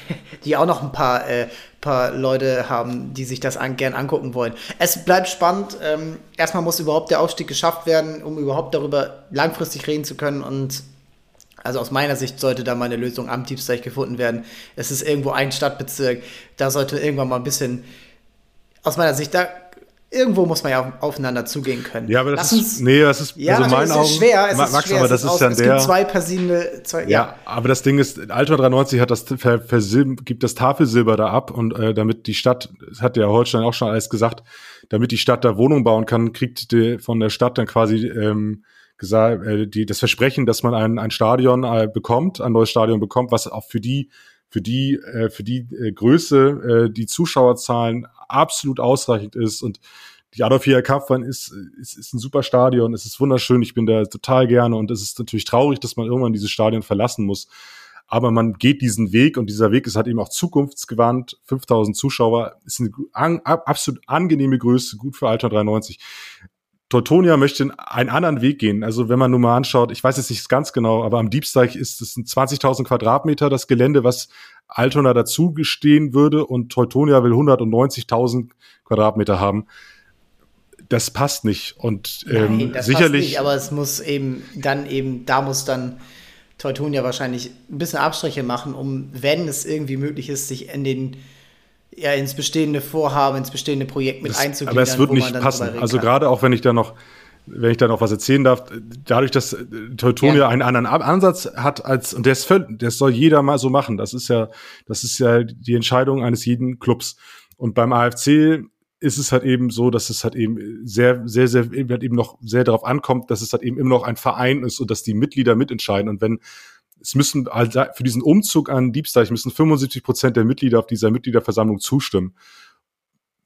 A: die auch noch ein paar, äh, paar Leute haben, die sich das an, gern angucken wollen. Es bleibt spannend. Ähm, erstmal muss überhaupt der Aufstieg geschafft werden, um überhaupt darüber langfristig reden zu können. Und also aus meiner Sicht sollte da mal eine Lösung am Diebsteig gefunden werden. Es ist irgendwo ein Stadtbezirk. Da sollte irgendwann mal ein bisschen, aus meiner Sicht, da irgendwo muss man ja aufeinander zugehen können.
B: Ja, aber das Lass ist, nee, das ist,
A: ja, also meinen Augen, ist schwer. Es
B: Max,
A: ist schwer.
B: aber das ist dann es der.
A: Gibt zwei Persine, zwei,
B: ja. ja. aber das Ding ist, Alter 93 hat das, ver, gibt das Tafelsilber da ab und äh, damit die Stadt, das hat der Holstein auch schon alles gesagt, damit die Stadt da Wohnung bauen kann, kriegt die von der Stadt dann quasi ähm, gesagt, äh, die, das Versprechen, dass man ein, ein Stadion äh, bekommt, ein neues Stadion bekommt, was auch für die für die äh, für die äh, Größe äh, die Zuschauerzahlen absolut ausreichend ist und die Adolf Hitler Kampfbahn ist, ist, ist ein super Stadion, es ist wunderschön, ich bin da total gerne und es ist natürlich traurig, dass man irgendwann dieses Stadion verlassen muss. Aber man geht diesen Weg und dieser Weg ist halt eben auch zukunftsgewandt. 5000 Zuschauer ist eine an, absolut angenehme Größe, gut für Alter 93. Teutonia möchte einen anderen Weg gehen. Also wenn man nur mal anschaut, ich weiß jetzt nicht ganz genau, aber am Diebsteig ist es 20.000 Quadratmeter das Gelände, was Altona dazu gestehen würde und Teutonia will 190.000 Quadratmeter haben das passt nicht. Und ähm, Nein, das sicherlich. Nicht,
A: aber es muss eben dann eben, da muss dann Teutonia wahrscheinlich ein bisschen Abstriche machen, um, wenn es irgendwie möglich ist, sich in den ja, ins bestehende Vorhaben, ins bestehende Projekt mit einzugehen.
B: Aber es wird nicht passen. Also gerade auch wenn ich da noch, wenn ich da noch was erzählen darf, dadurch, dass Teutonia ja. einen anderen Ansatz hat als, und der ist völlig, das soll jeder mal so machen. Das ist ja, das ist ja die Entscheidung eines jeden Clubs. Und beim AFC ist es halt eben so, dass es halt eben sehr, sehr, sehr, halt eben noch sehr darauf ankommt, dass es halt eben immer noch ein Verein ist und dass die Mitglieder mitentscheiden. Und wenn es müssen also für diesen Umzug an Diebsteich müssen 75 Prozent der Mitglieder auf dieser Mitgliederversammlung zustimmen.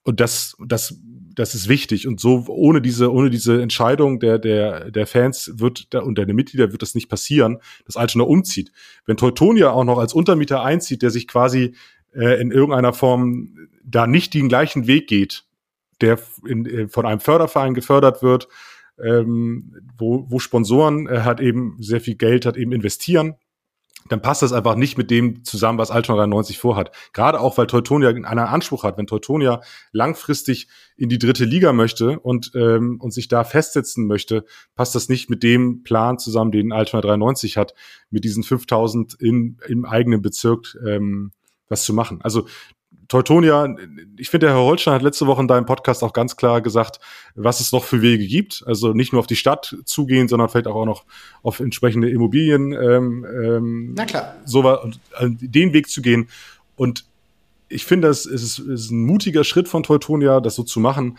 B: Und das, das, das ist wichtig. Und so ohne diese, ohne diese Entscheidung der, der, der Fans wird da, und der Mitglieder wird das nicht passieren, dass Altona umzieht. Wenn Teutonia auch noch als Untermieter einzieht, der sich quasi äh, in irgendeiner Form da nicht den gleichen Weg geht, der in, äh, von einem Förderverein gefördert wird, ähm, wo, wo Sponsoren äh, hat eben sehr viel Geld hat eben investieren, dann passt das einfach nicht mit dem zusammen, was Altona 93 vorhat. Gerade auch, weil Teutonia einen Anspruch hat. Wenn Teutonia langfristig in die dritte Liga möchte und, ähm, und sich da festsetzen möchte, passt das nicht mit dem Plan zusammen, den Altona 93 hat, mit diesen 5000 in, im eigenen Bezirk ähm, was zu machen. Also Teutonia, ich finde, der Herr Holstein hat letzte Woche in deinem Podcast auch ganz klar gesagt, was es noch für Wege gibt. Also nicht nur auf die Stadt zugehen, sondern vielleicht auch noch auf entsprechende Immobilien. Ähm, ähm,
A: Na klar.
B: So und äh, den Weg zu gehen. Und ich finde, es ist, es ist ein mutiger Schritt von Teutonia, das so zu machen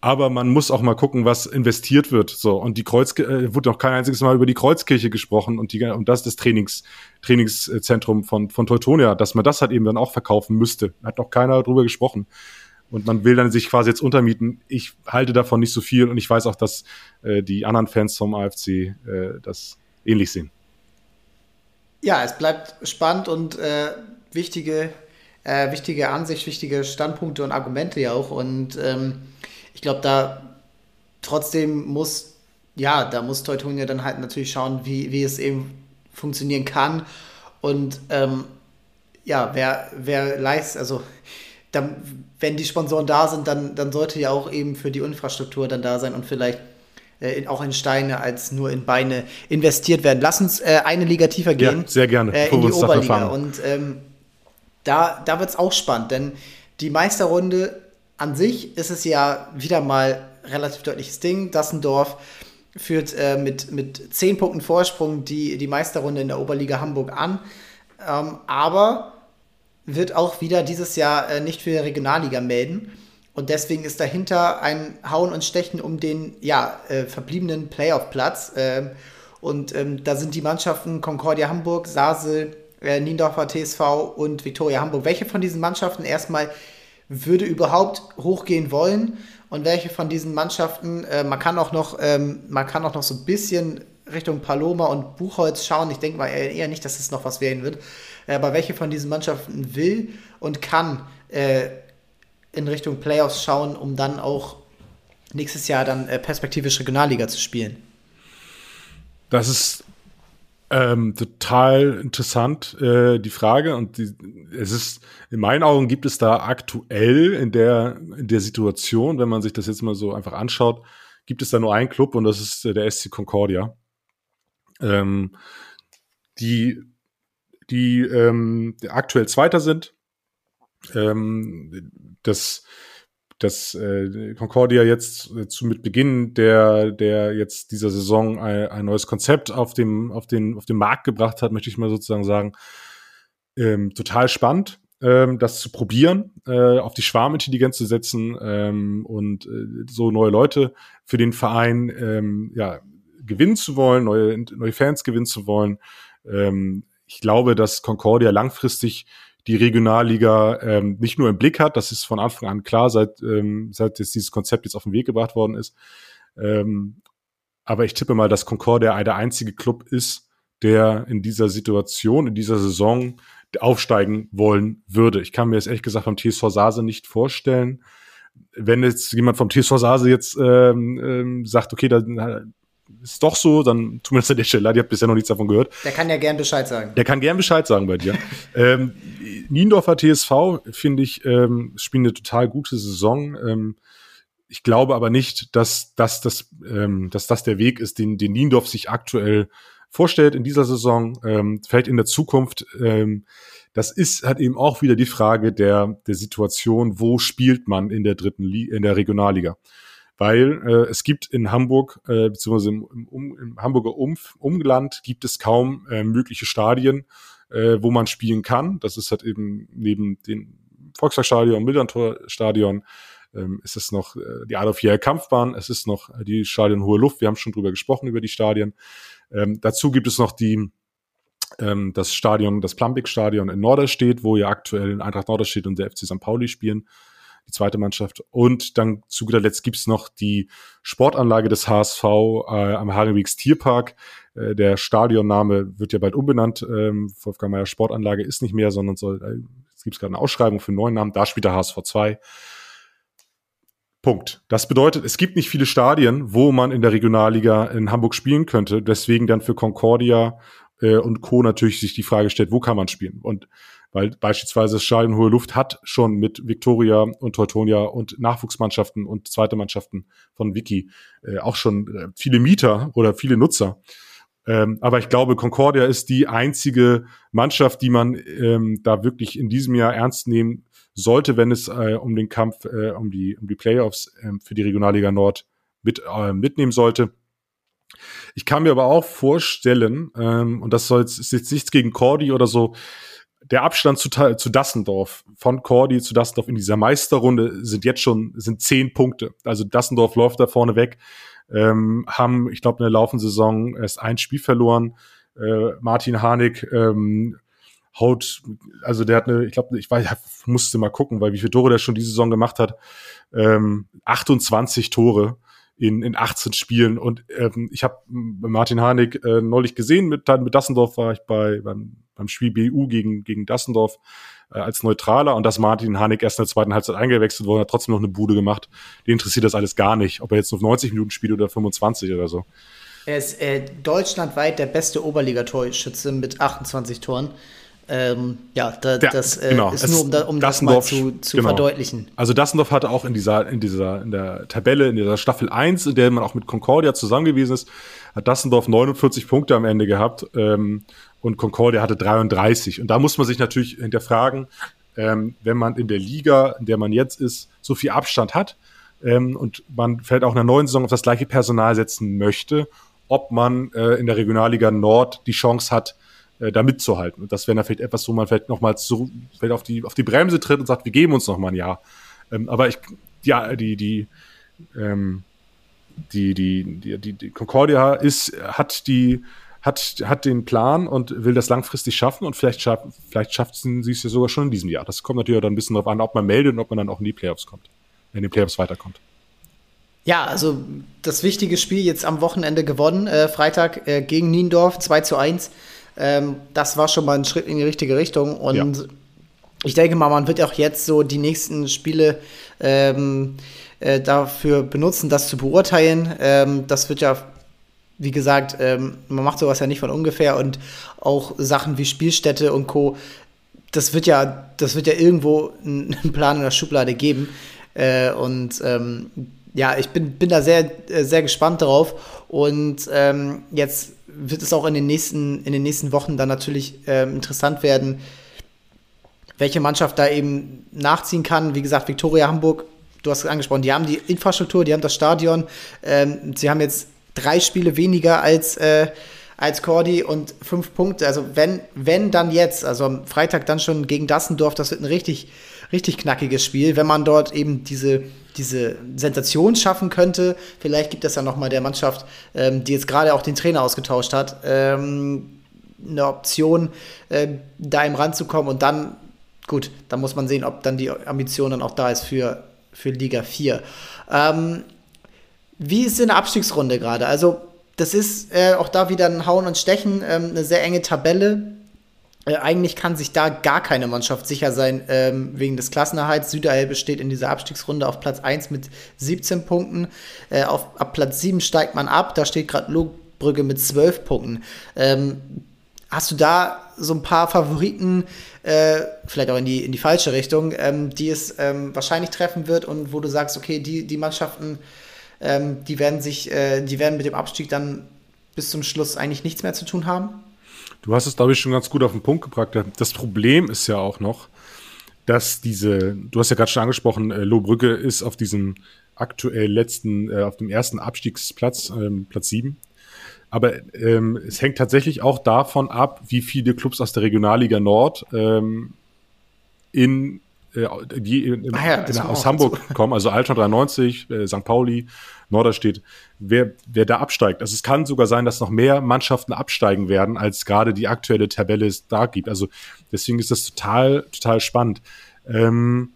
B: aber man muss auch mal gucken, was investiert wird. So und die Kreuz äh, wurde noch kein einziges Mal über die Kreuzkirche gesprochen und die und das ist das Trainings Trainingszentrum von von Teutonia, dass man das halt eben dann auch verkaufen müsste. Hat noch keiner drüber gesprochen. Und man will dann sich quasi jetzt untermieten. Ich halte davon nicht so viel und ich weiß auch, dass äh, die anderen Fans vom AFC äh, das ähnlich sehen.
A: Ja, es bleibt spannend und äh, wichtige, äh, wichtige Ansicht, wichtige Standpunkte und Argumente ja auch. Und ähm, ich glaube, da trotzdem muss, ja, da muss Teutonia dann halt natürlich schauen, wie, wie es eben funktionieren kann. Und ähm, ja, wer, wer leistet, also dann, wenn die Sponsoren da sind, dann, dann sollte ja auch eben für die Infrastruktur dann da sein und vielleicht äh, auch in Steine als nur in Beine investiert werden. Lass uns äh, eine Liga tiefer gehen.
B: Ja, sehr gerne.
A: Äh, in die Oberliga. Und ähm, da, da wird es auch spannend, denn die Meisterrunde an sich ist es ja wieder mal relativ deutliches Ding. Dassendorf führt äh, mit, mit 10 Punkten Vorsprung die, die Meisterrunde in der Oberliga Hamburg an. Ähm, aber wird auch wieder dieses Jahr äh, nicht für die Regionalliga melden. Und deswegen ist dahinter ein Hauen und Stechen um den ja, äh, verbliebenen Playoff-Platz. Ähm, und ähm, da sind die Mannschaften Concordia Hamburg, Sasel, äh, Niendorfer TSV und Viktoria Hamburg. Welche von diesen Mannschaften erstmal würde überhaupt hochgehen wollen und welche von diesen Mannschaften, äh, man kann auch noch, ähm, man kann auch noch so ein bisschen Richtung Paloma und Buchholz schauen. Ich denke mal eher nicht, dass es noch was werden wird. Äh, aber welche von diesen Mannschaften will und kann äh, in Richtung Playoffs schauen, um dann auch nächstes Jahr dann äh, perspektivisch Regionalliga zu spielen?
B: Das ist Ähm, total interessant äh, die Frage und die, es ist in meinen Augen gibt es da aktuell in der in der Situation, wenn man sich das jetzt mal so einfach anschaut, gibt es da nur einen Club und das ist äh, der SC Concordia, ähm, die die ähm, aktuell Zweiter sind. Ähm, das dass äh, Concordia jetzt äh, zu mit Beginn der der jetzt dieser Saison ein, ein neues Konzept auf dem auf den auf den Markt gebracht hat, möchte ich mal sozusagen sagen, ähm, total spannend, ähm, das zu probieren, äh, auf die Schwarmintelligenz zu setzen ähm, und äh, so neue Leute für den Verein ähm, ja gewinnen zu wollen, neue neue Fans gewinnen zu wollen. Ähm, ich glaube, dass Concordia langfristig die Regionalliga ähm, nicht nur im Blick hat, das ist von Anfang an klar, seit, ähm, seit jetzt dieses Konzept jetzt auf den Weg gebracht worden ist. Ähm, aber ich tippe mal, dass Concordia der einzige Club ist, der in dieser Situation, in dieser Saison aufsteigen wollen würde. Ich kann mir das ehrlich gesagt vom TSV Sase nicht vorstellen. Wenn jetzt jemand vom TSV Sase jetzt ähm, ähm, sagt, okay, dann ist doch so, dann tut mir das an der Stelle leid, ihr habt bisher noch nichts davon gehört.
A: Der kann ja gern Bescheid sagen.
B: Der kann gern Bescheid sagen bei dir. ähm, Niendorfer TSV, finde ich, ähm, spielen eine total gute Saison. Ähm, ich glaube aber nicht, dass, dass, dass, ähm, dass das der Weg ist, den, den Niendorf sich aktuell vorstellt in dieser Saison, ähm, vielleicht in der Zukunft. Ähm, das ist halt eben auch wieder die Frage der, der Situation, wo spielt man in der dritten Liga, in der Regionalliga weil äh, es gibt in Hamburg, äh, beziehungsweise im, im, im Hamburger Umf Umland gibt es kaum äh, mögliche Stadien, äh, wo man spielen kann. Das ist halt eben neben dem Volkswagenstadion, Millantor-Stadion, ähm, ist es noch äh, die Adolf Jäger Kampfbahn, es ist noch äh, die Stadion Hohe Luft, wir haben schon drüber gesprochen, über die Stadien. Ähm, dazu gibt es noch die ähm, das Stadion, das Plumbik-Stadion in Norderstedt, wo ja aktuell in Eintracht Norderstedt und der FC St. Pauli spielen die zweite Mannschaft. Und dann zu guter Letzt gibt's noch die Sportanlage des HSV äh, am Hagenwegs Tierpark. Äh, der Stadionname wird ja bald umbenannt. Ähm, Wolfgang Meyer Sportanlage ist nicht mehr, sondern soll, äh, es gibt gerade eine Ausschreibung für einen neuen Namen. Da spielt der HSV 2. Punkt. Das bedeutet, es gibt nicht viele Stadien, wo man in der Regionalliga in Hamburg spielen könnte. Deswegen dann für Concordia äh, und Co. natürlich sich die Frage stellt, wo kann man spielen? Und weil beispielsweise das Stadion Hohe Luft hat schon mit Victoria und Teutonia und Nachwuchsmannschaften und zweite Mannschaften von Wiki äh, auch schon äh, viele Mieter oder viele Nutzer. Ähm, aber ich glaube, Concordia ist die einzige Mannschaft, die man ähm, da wirklich in diesem Jahr ernst nehmen sollte, wenn es äh, um den Kampf, äh, um die, um die Playoffs äh, für die Regionalliga Nord mit, äh, mitnehmen sollte. Ich kann mir aber auch vorstellen, ähm, und das soll jetzt, ist jetzt nichts gegen Cordy oder so, der Abstand zu, zu Dassendorf, von Cordy zu Dassendorf in dieser Meisterrunde sind jetzt schon, sind zehn Punkte. Also Dassendorf läuft da vorne weg, ähm, haben, ich glaube, in der laufenden Saison erst ein Spiel verloren. Äh, Martin Harnik ähm, haut, also der hat eine, ich glaube, ich weiß, musste mal gucken, weil wie viele Tore der schon diese Saison gemacht hat. Ähm, 28 Tore in, in 18 Spielen. Und ähm, ich habe Martin Harnik äh, neulich gesehen, mit, mit Dassendorf war ich bei beim, beim Spiel BU gegen, gegen Dassendorf äh, als Neutraler und dass Martin Harnik erst in der zweiten Halbzeit eingewechselt wurde, hat trotzdem noch eine Bude gemacht. Die interessiert das alles gar nicht, ob er jetzt nur 90 Minuten spielt oder 25 oder so.
A: Er ist äh, deutschlandweit der beste Oberligatorschütze mit 28 Toren. Ähm, ja, da, ja, das äh, genau. ist nur, um, da, um das mal zu, zu genau. verdeutlichen.
B: Also Dassendorf hatte auch in dieser, in dieser, in der Tabelle, in dieser Staffel 1, in der man auch mit Concordia zusammen gewesen ist, hat Dassendorf 49 Punkte am Ende gehabt ähm, und Concordia hatte 33. Und da muss man sich natürlich hinterfragen, ähm, wenn man in der Liga, in der man jetzt ist, so viel Abstand hat ähm, und man vielleicht auch in der neuen Saison auf das gleiche Personal setzen möchte, ob man äh, in der Regionalliga Nord die Chance hat, äh, da mitzuhalten. Und das wäre dann vielleicht etwas, wo man vielleicht nochmal so, vielleicht auf die, auf die Bremse tritt und sagt, wir geben uns noch mal ein Jahr. Ähm, aber ich, ja, die, die, ähm, die, die, die, die Concordia ist, hat die, hat, hat den Plan und will das langfristig schaffen und vielleicht, schaff, vielleicht schafft sie es ja sogar schon in diesem Jahr. Das kommt natürlich auch dann ein bisschen darauf an, ob man meldet und ob man dann auch in die Playoffs kommt, in die Playoffs weiterkommt.
A: Ja, also das wichtige Spiel jetzt am Wochenende gewonnen, äh, Freitag äh, gegen Niendorf, 2 zu 1. Ähm, das war schon mal ein Schritt in die richtige Richtung. Und ja. ich denke mal, man wird auch jetzt so die nächsten Spiele ähm, äh, dafür benutzen, das zu beurteilen. Ähm, das wird ja wie gesagt, ähm, man macht sowas ja nicht von ungefähr und auch Sachen wie Spielstätte und Co. Das wird ja, das wird ja irgendwo einen Plan in der Schublade geben. Äh, und ähm, ja, ich bin, bin da sehr, äh, sehr gespannt drauf. Und ähm, jetzt wird es auch in den nächsten, in den nächsten Wochen dann natürlich ähm, interessant werden, welche Mannschaft da eben nachziehen kann. Wie gesagt, Viktoria Hamburg, du hast es angesprochen, die haben die Infrastruktur, die haben das Stadion. Ähm, sie haben jetzt drei Spiele weniger als, äh, als Cordy und fünf Punkte. Also wenn, wenn dann jetzt, also am Freitag dann schon gegen Dassendorf, das wird ein richtig, richtig knackiges Spiel, wenn man dort eben diese, diese Sensation schaffen könnte. Vielleicht gibt es ja noch mal der Mannschaft, ähm, die jetzt gerade auch den Trainer ausgetauscht hat, ähm, eine Option, äh, da im Rand zu kommen und dann, gut, dann muss man sehen, ob dann die Ambition dann auch da ist für, für Liga 4. Ähm, wie ist es in der Abstiegsrunde gerade? Also, das ist äh, auch da wieder ein Hauen und Stechen, ähm, eine sehr enge Tabelle. Äh, eigentlich kann sich da gar keine Mannschaft sicher sein ähm, wegen des Klassenerhalts. Süderelbe steht in dieser Abstiegsrunde auf Platz 1 mit 17 Punkten. Äh, auf, ab Platz 7 steigt man ab. Da steht gerade Lohbrügge mit 12 Punkten. Ähm, hast du da so ein paar Favoriten, äh, vielleicht auch in die, in die falsche Richtung, ähm, die es ähm, wahrscheinlich treffen wird und wo du sagst, okay, die, die Mannschaften ähm, die werden sich, äh, die werden mit dem Abstieg dann bis zum Schluss eigentlich nichts mehr zu tun haben.
B: Du hast es, glaube ich, schon ganz gut auf den Punkt gebracht. Das Problem ist ja auch noch, dass diese, du hast ja gerade schon angesprochen, äh, Lohbrücke ist auf diesem aktuell letzten, äh, auf dem ersten Abstiegsplatz, ähm, Platz 7. Aber ähm, es hängt tatsächlich auch davon ab, wie viele Clubs aus der Regionalliga Nord ähm, in äh, die in, ah ja, in, aus Hamburg so. kommen, also Altona 93, äh, St. Pauli, Norderstedt, wer, wer da absteigt. Also es kann sogar sein, dass noch mehr Mannschaften absteigen werden, als gerade die aktuelle Tabelle es da gibt. Also deswegen ist das total, total spannend. Ähm,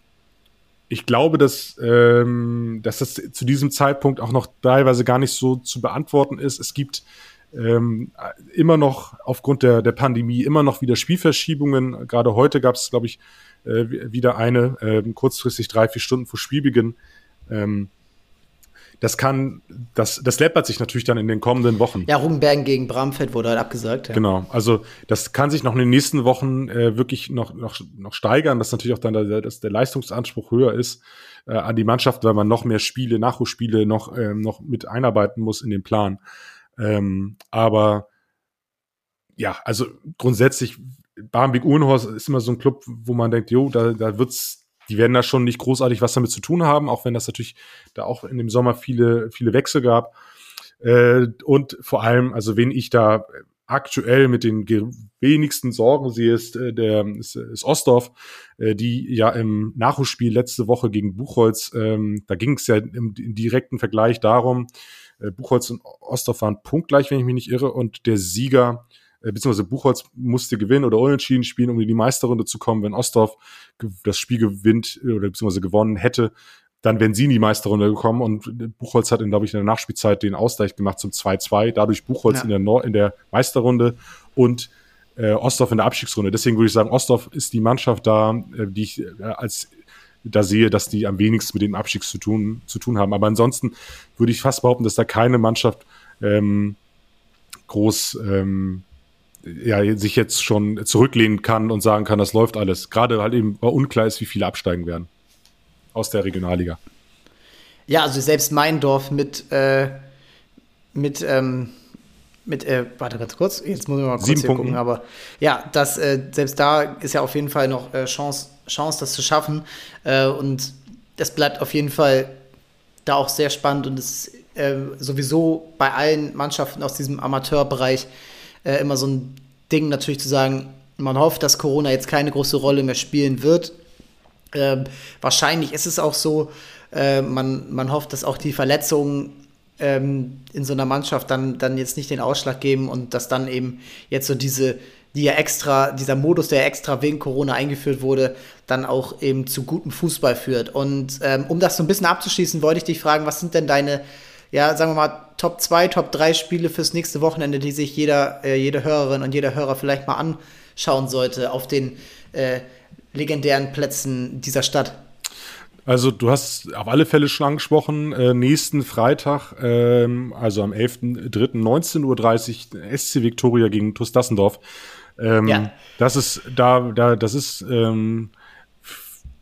B: ich glaube, dass, ähm, dass das zu diesem Zeitpunkt auch noch teilweise gar nicht so zu beantworten ist. Es gibt ähm, immer noch aufgrund der, der Pandemie immer noch wieder Spielverschiebungen. Gerade heute gab es, glaube ich, äh, wieder eine, äh, kurzfristig drei, vier Stunden vor Spielbeginn. Ähm, das kann, das, das läppert sich natürlich dann in den kommenden Wochen.
A: Ja, Ruggenbergen gegen Bramfeld wurde halt abgesagt. Ja.
B: Genau, also das kann sich noch in den nächsten Wochen äh, wirklich noch, noch, noch steigern, dass natürlich auch dann der, dass der Leistungsanspruch höher ist äh, an die Mannschaft, weil man noch mehr Spiele, Nachholspiele noch, äh, noch mit einarbeiten muss in den Plan. Ähm, aber ja, also grundsätzlich Barmbek Uhlenhorst ist immer so ein Club, wo man denkt, jo, da, da wird's, die werden da schon nicht großartig was damit zu tun haben, auch wenn das natürlich da auch in dem Sommer viele, viele Wechsel gab. Äh, und vor allem, also wen ich da aktuell mit den wenigsten Sorgen sehe, ist, äh, der, ist, ist Ostdorf, äh, die ja im Nachholspiel letzte Woche gegen Buchholz, ähm, da ging es ja im, im, direkten Vergleich darum, Buchholz und Ostdorf waren punktgleich, wenn ich mich nicht irre, und der Sieger äh, beziehungsweise Buchholz musste gewinnen oder unentschieden spielen, um in die Meisterrunde zu kommen. Wenn Ostdorf das Spiel gewinnt äh, oder beziehungsweise gewonnen hätte, dann wären sie in die Meisterrunde gekommen und Buchholz hat, in, glaube ich, in der Nachspielzeit den Ausgleich gemacht zum 2-2. Dadurch Buchholz ja. in, der Nord in der Meisterrunde und äh, Ostdorf in der Abstiegsrunde. Deswegen würde ich sagen, Ostdorf ist die Mannschaft da, äh, die ich äh, als da sehe, dass die am wenigsten mit dem Abstieg zu tun, zu tun haben. Aber ansonsten würde ich fast behaupten, dass da keine Mannschaft ähm, groß ähm, ja, sich jetzt schon zurücklehnen kann und sagen kann, das läuft alles. Gerade halt eben, weil unklar ist, wie viele absteigen werden aus der Regionalliga.
A: Ja, also selbst mein Dorf mit, äh, mit, ähm, mit, äh, warte ganz kurz, jetzt muss ich mal kurz Sieben hier Punkten. gucken, aber ja, das, äh, selbst da ist ja auf jeden Fall noch äh, Chance, Chance, das zu schaffen. Äh, und das bleibt auf jeden Fall da auch sehr spannend und ist äh, sowieso bei allen Mannschaften aus diesem Amateurbereich äh, immer so ein Ding natürlich zu sagen, man hofft, dass Corona jetzt keine große Rolle mehr spielen wird. Äh, wahrscheinlich ist es auch so, äh, man, man hofft, dass auch die Verletzungen ähm, in so einer Mannschaft dann, dann jetzt nicht den Ausschlag geben und dass dann eben jetzt so diese, die ja extra, dieser Modus, der extra wegen Corona eingeführt wurde, dann auch eben zu gutem Fußball führt. Und ähm, um das so ein bisschen abzuschließen, wollte ich dich fragen, was sind denn deine ja, sagen wir mal, Top 2, Top 3 Spiele fürs nächste Wochenende, die sich jeder, äh, jede Hörerin und jeder Hörer vielleicht mal anschauen sollte auf den äh, legendären Plätzen dieser Stadt?
B: Also du hast auf alle Fälle schon angesprochen, äh, nächsten Freitag, ähm, also am 11.03.19.30 Uhr SC Victoria gegen TuS Dassendorf. Ähm, ja. Das ist da, da, das ist, ähm,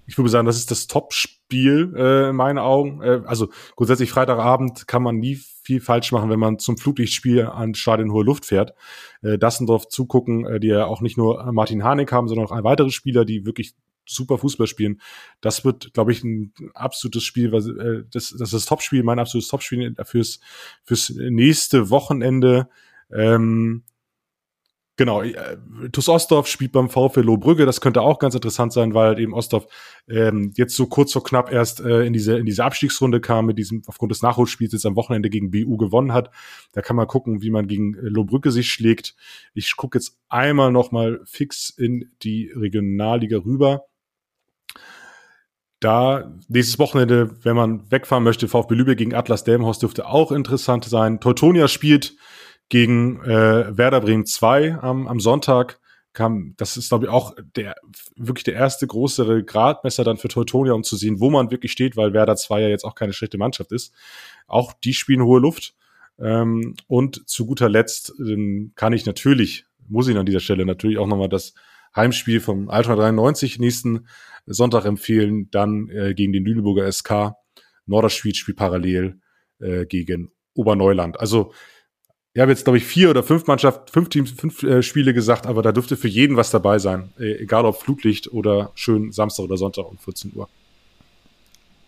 B: ich würde sagen, das ist das Top-Spiel äh, in meinen Augen. Äh, also grundsätzlich Freitagabend kann man nie viel falsch machen, wenn man zum Flutlichtspiel an Stadion Hohe Luft fährt. Äh, Dassendorf zugucken, äh, die ja auch nicht nur Martin Harnik haben, sondern auch weitere Spieler, die wirklich super Fußball spielen. Das wird, glaube ich, ein absolutes Spiel, was, äh, das, das ist das Topspiel, mein absolutes Topspiel fürs, fürs nächste Wochenende. Ähm, Genau, äh, TuS Ostdorf spielt beim VfL Lohbrügge, das könnte auch ganz interessant sein, weil halt eben Ostdorf ähm, jetzt so kurz vor knapp erst äh, in diese in diese Abstiegsrunde kam, mit diesem aufgrund des Nachholspiels jetzt am Wochenende gegen BU gewonnen hat. Da kann man gucken, wie man gegen äh, Lohbrügge sich schlägt. Ich gucke jetzt einmal noch mal fix in die Regionalliga rüber. Da nächstes Wochenende, wenn man wegfahren möchte, VfB Lübeck gegen Atlas Delmenhorst dürfte auch interessant sein. Teutonia spielt gegen äh, Werder Bremen 2 am, am Sonntag. Kam, das ist, glaube ich, auch der wirklich der erste größere Gradmesser dann für Teutonia, um zu sehen, wo man wirklich steht, weil Werder 2 ja jetzt auch keine schlechte Mannschaft ist. Auch die spielen hohe Luft. Ähm, und zu guter Letzt ähm, kann ich natürlich, muss ich an dieser Stelle natürlich auch nochmal das Heimspiel vom Altona 93 nächsten Sonntag empfehlen, dann äh, gegen den Lüneburger SK. Norderschwed spielt parallel äh, gegen Oberneuland. Also ich habe jetzt, glaube ich, vier oder fünf Mannschaften, fünf Teams, fünf äh, Spiele gesagt, aber da dürfte für jeden was dabei sein. Äh, egal ob Flutlicht oder schön Samstag oder Sonntag um 14 Uhr.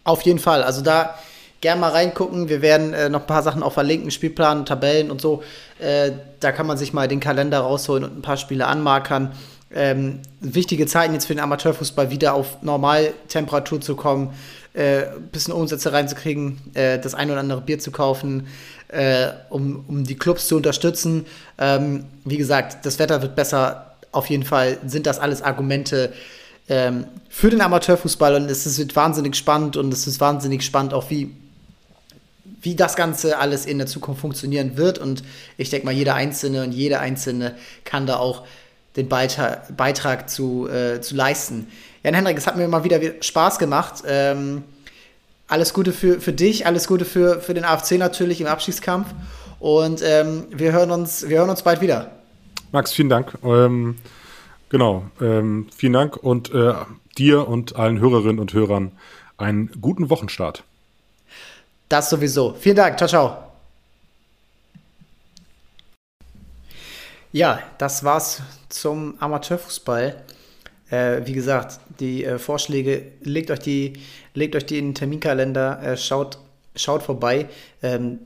A: Auf jeden Fall. Also da gerne mal reingucken. Wir werden äh, noch ein paar Sachen auch verlinken, Spielplan, Tabellen und so. Äh, da kann man sich mal den Kalender rausholen und ein paar Spiele anmarkern ähm, wichtige Zeiten jetzt für den Amateurfußball wieder auf Normaltemperatur zu kommen, äh, bisschen Umsätze reinzukriegen, äh, das ein oder andere Bier zu kaufen, äh, um, um die Clubs zu unterstützen. Ähm, wie gesagt, das Wetter wird besser. Auf jeden Fall sind das alles Argumente ähm, für den Amateurfußball und es wird wahnsinnig spannend und es ist wahnsinnig spannend auch, wie wie das Ganze alles in der Zukunft funktionieren wird. Und ich denke mal, jeder Einzelne und jede Einzelne kann da auch den Beitrag, Beitrag zu, äh, zu leisten. Jan Hendrik, es hat mir immer wieder Spaß gemacht. Ähm, alles Gute für, für dich, alles Gute für, für den AFC natürlich im Abschiedskampf. Und ähm, wir, hören uns, wir hören uns bald wieder.
B: Max, vielen Dank. Ähm, genau, ähm, vielen Dank und äh, dir und allen Hörerinnen und Hörern einen guten Wochenstart.
A: Das sowieso. Vielen Dank. Ciao, ciao. Ja, das war's zum Amateurfußball. Äh, wie gesagt, die äh, Vorschläge, legt euch die, legt euch die in den Terminkalender, äh, schaut, schaut vorbei. Ähm,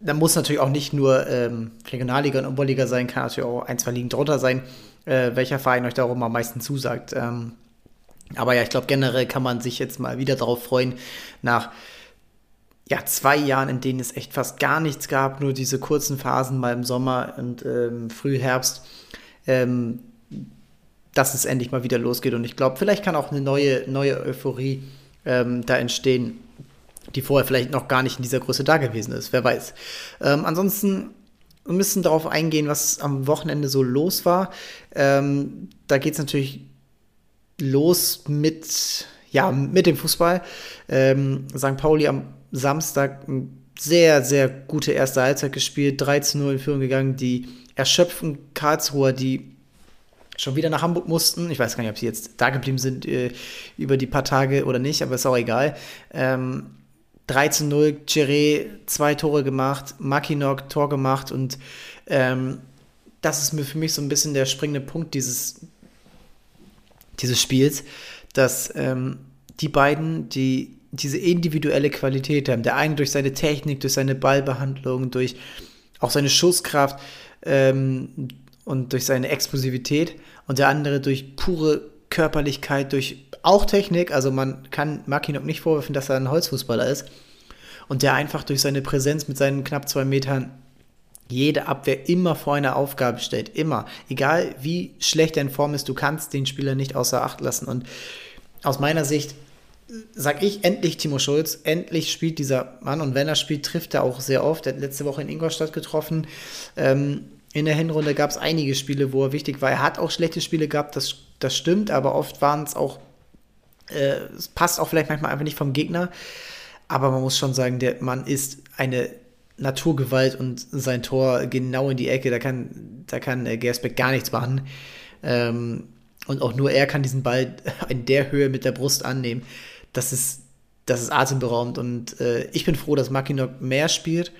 A: da muss natürlich auch nicht nur ähm, Regionalliga und Oberliga sein, kann natürlich auch ein, zwei Ligen drunter sein, äh, welcher Verein euch darum am meisten zusagt. Ähm, aber ja, ich glaube, generell kann man sich jetzt mal wieder darauf freuen, nach ja, zwei Jahren, in denen es echt fast gar nichts gab, nur diese kurzen Phasen mal im Sommer und ähm, Frühherbst, ähm, dass es endlich mal wieder losgeht. Und ich glaube, vielleicht kann auch eine neue, neue Euphorie ähm, da entstehen, die vorher vielleicht noch gar nicht in dieser Größe da gewesen ist. Wer weiß. Ähm, ansonsten müssen darauf eingehen, was am Wochenende so los war. Ähm, da geht es natürlich los mit, ja, mit dem Fußball. Ähm, St. Pauli am Samstag sehr, sehr gute erste Halbzeit gespielt, 13-0 in Führung gegangen. Die erschöpften Karlsruher, die schon wieder nach Hamburg mussten. Ich weiß gar nicht, ob sie jetzt da geblieben sind äh, über die paar Tage oder nicht, aber ist auch egal. Ähm, 13-0, Chiré zwei Tore gemacht, Makinok Tor gemacht und ähm, das ist mir für mich so ein bisschen der springende Punkt dieses, dieses Spiels, dass ähm, die beiden, die diese individuelle Qualität haben. Der eine durch seine Technik, durch seine Ballbehandlung, durch auch seine Schusskraft ähm, und durch seine Explosivität und der andere durch pure Körperlichkeit, durch auch Technik. Also man kann Makinok nicht vorwerfen, dass er ein Holzfußballer ist. Und der einfach durch seine Präsenz mit seinen knapp zwei Metern jede Abwehr immer vor eine Aufgabe stellt. Immer. Egal wie schlecht er in Form ist, du kannst den Spieler nicht außer Acht lassen. Und aus meiner Sicht sag ich, endlich Timo Schulz, endlich spielt dieser Mann und wenn er spielt, trifft er auch sehr oft. Er hat letzte Woche in Ingolstadt getroffen. Ähm, in der Hinrunde gab es einige Spiele, wo er wichtig war. Er hat auch schlechte Spiele gehabt, das, das stimmt, aber oft waren es auch Äh, es passt auch vielleicht manchmal einfach nicht vom Gegner. Aber man muss schon sagen, der Mann ist eine Naturgewalt und sein Tor genau in die Ecke. Da kann, da kann äh, Gersbeck gar nichts machen. Ähm, und auch nur er kann diesen Ball in der Höhe mit der Brust annehmen. Das ist, das ist atemberaubend. Und äh, ich bin froh, dass Makinok mehr spielt.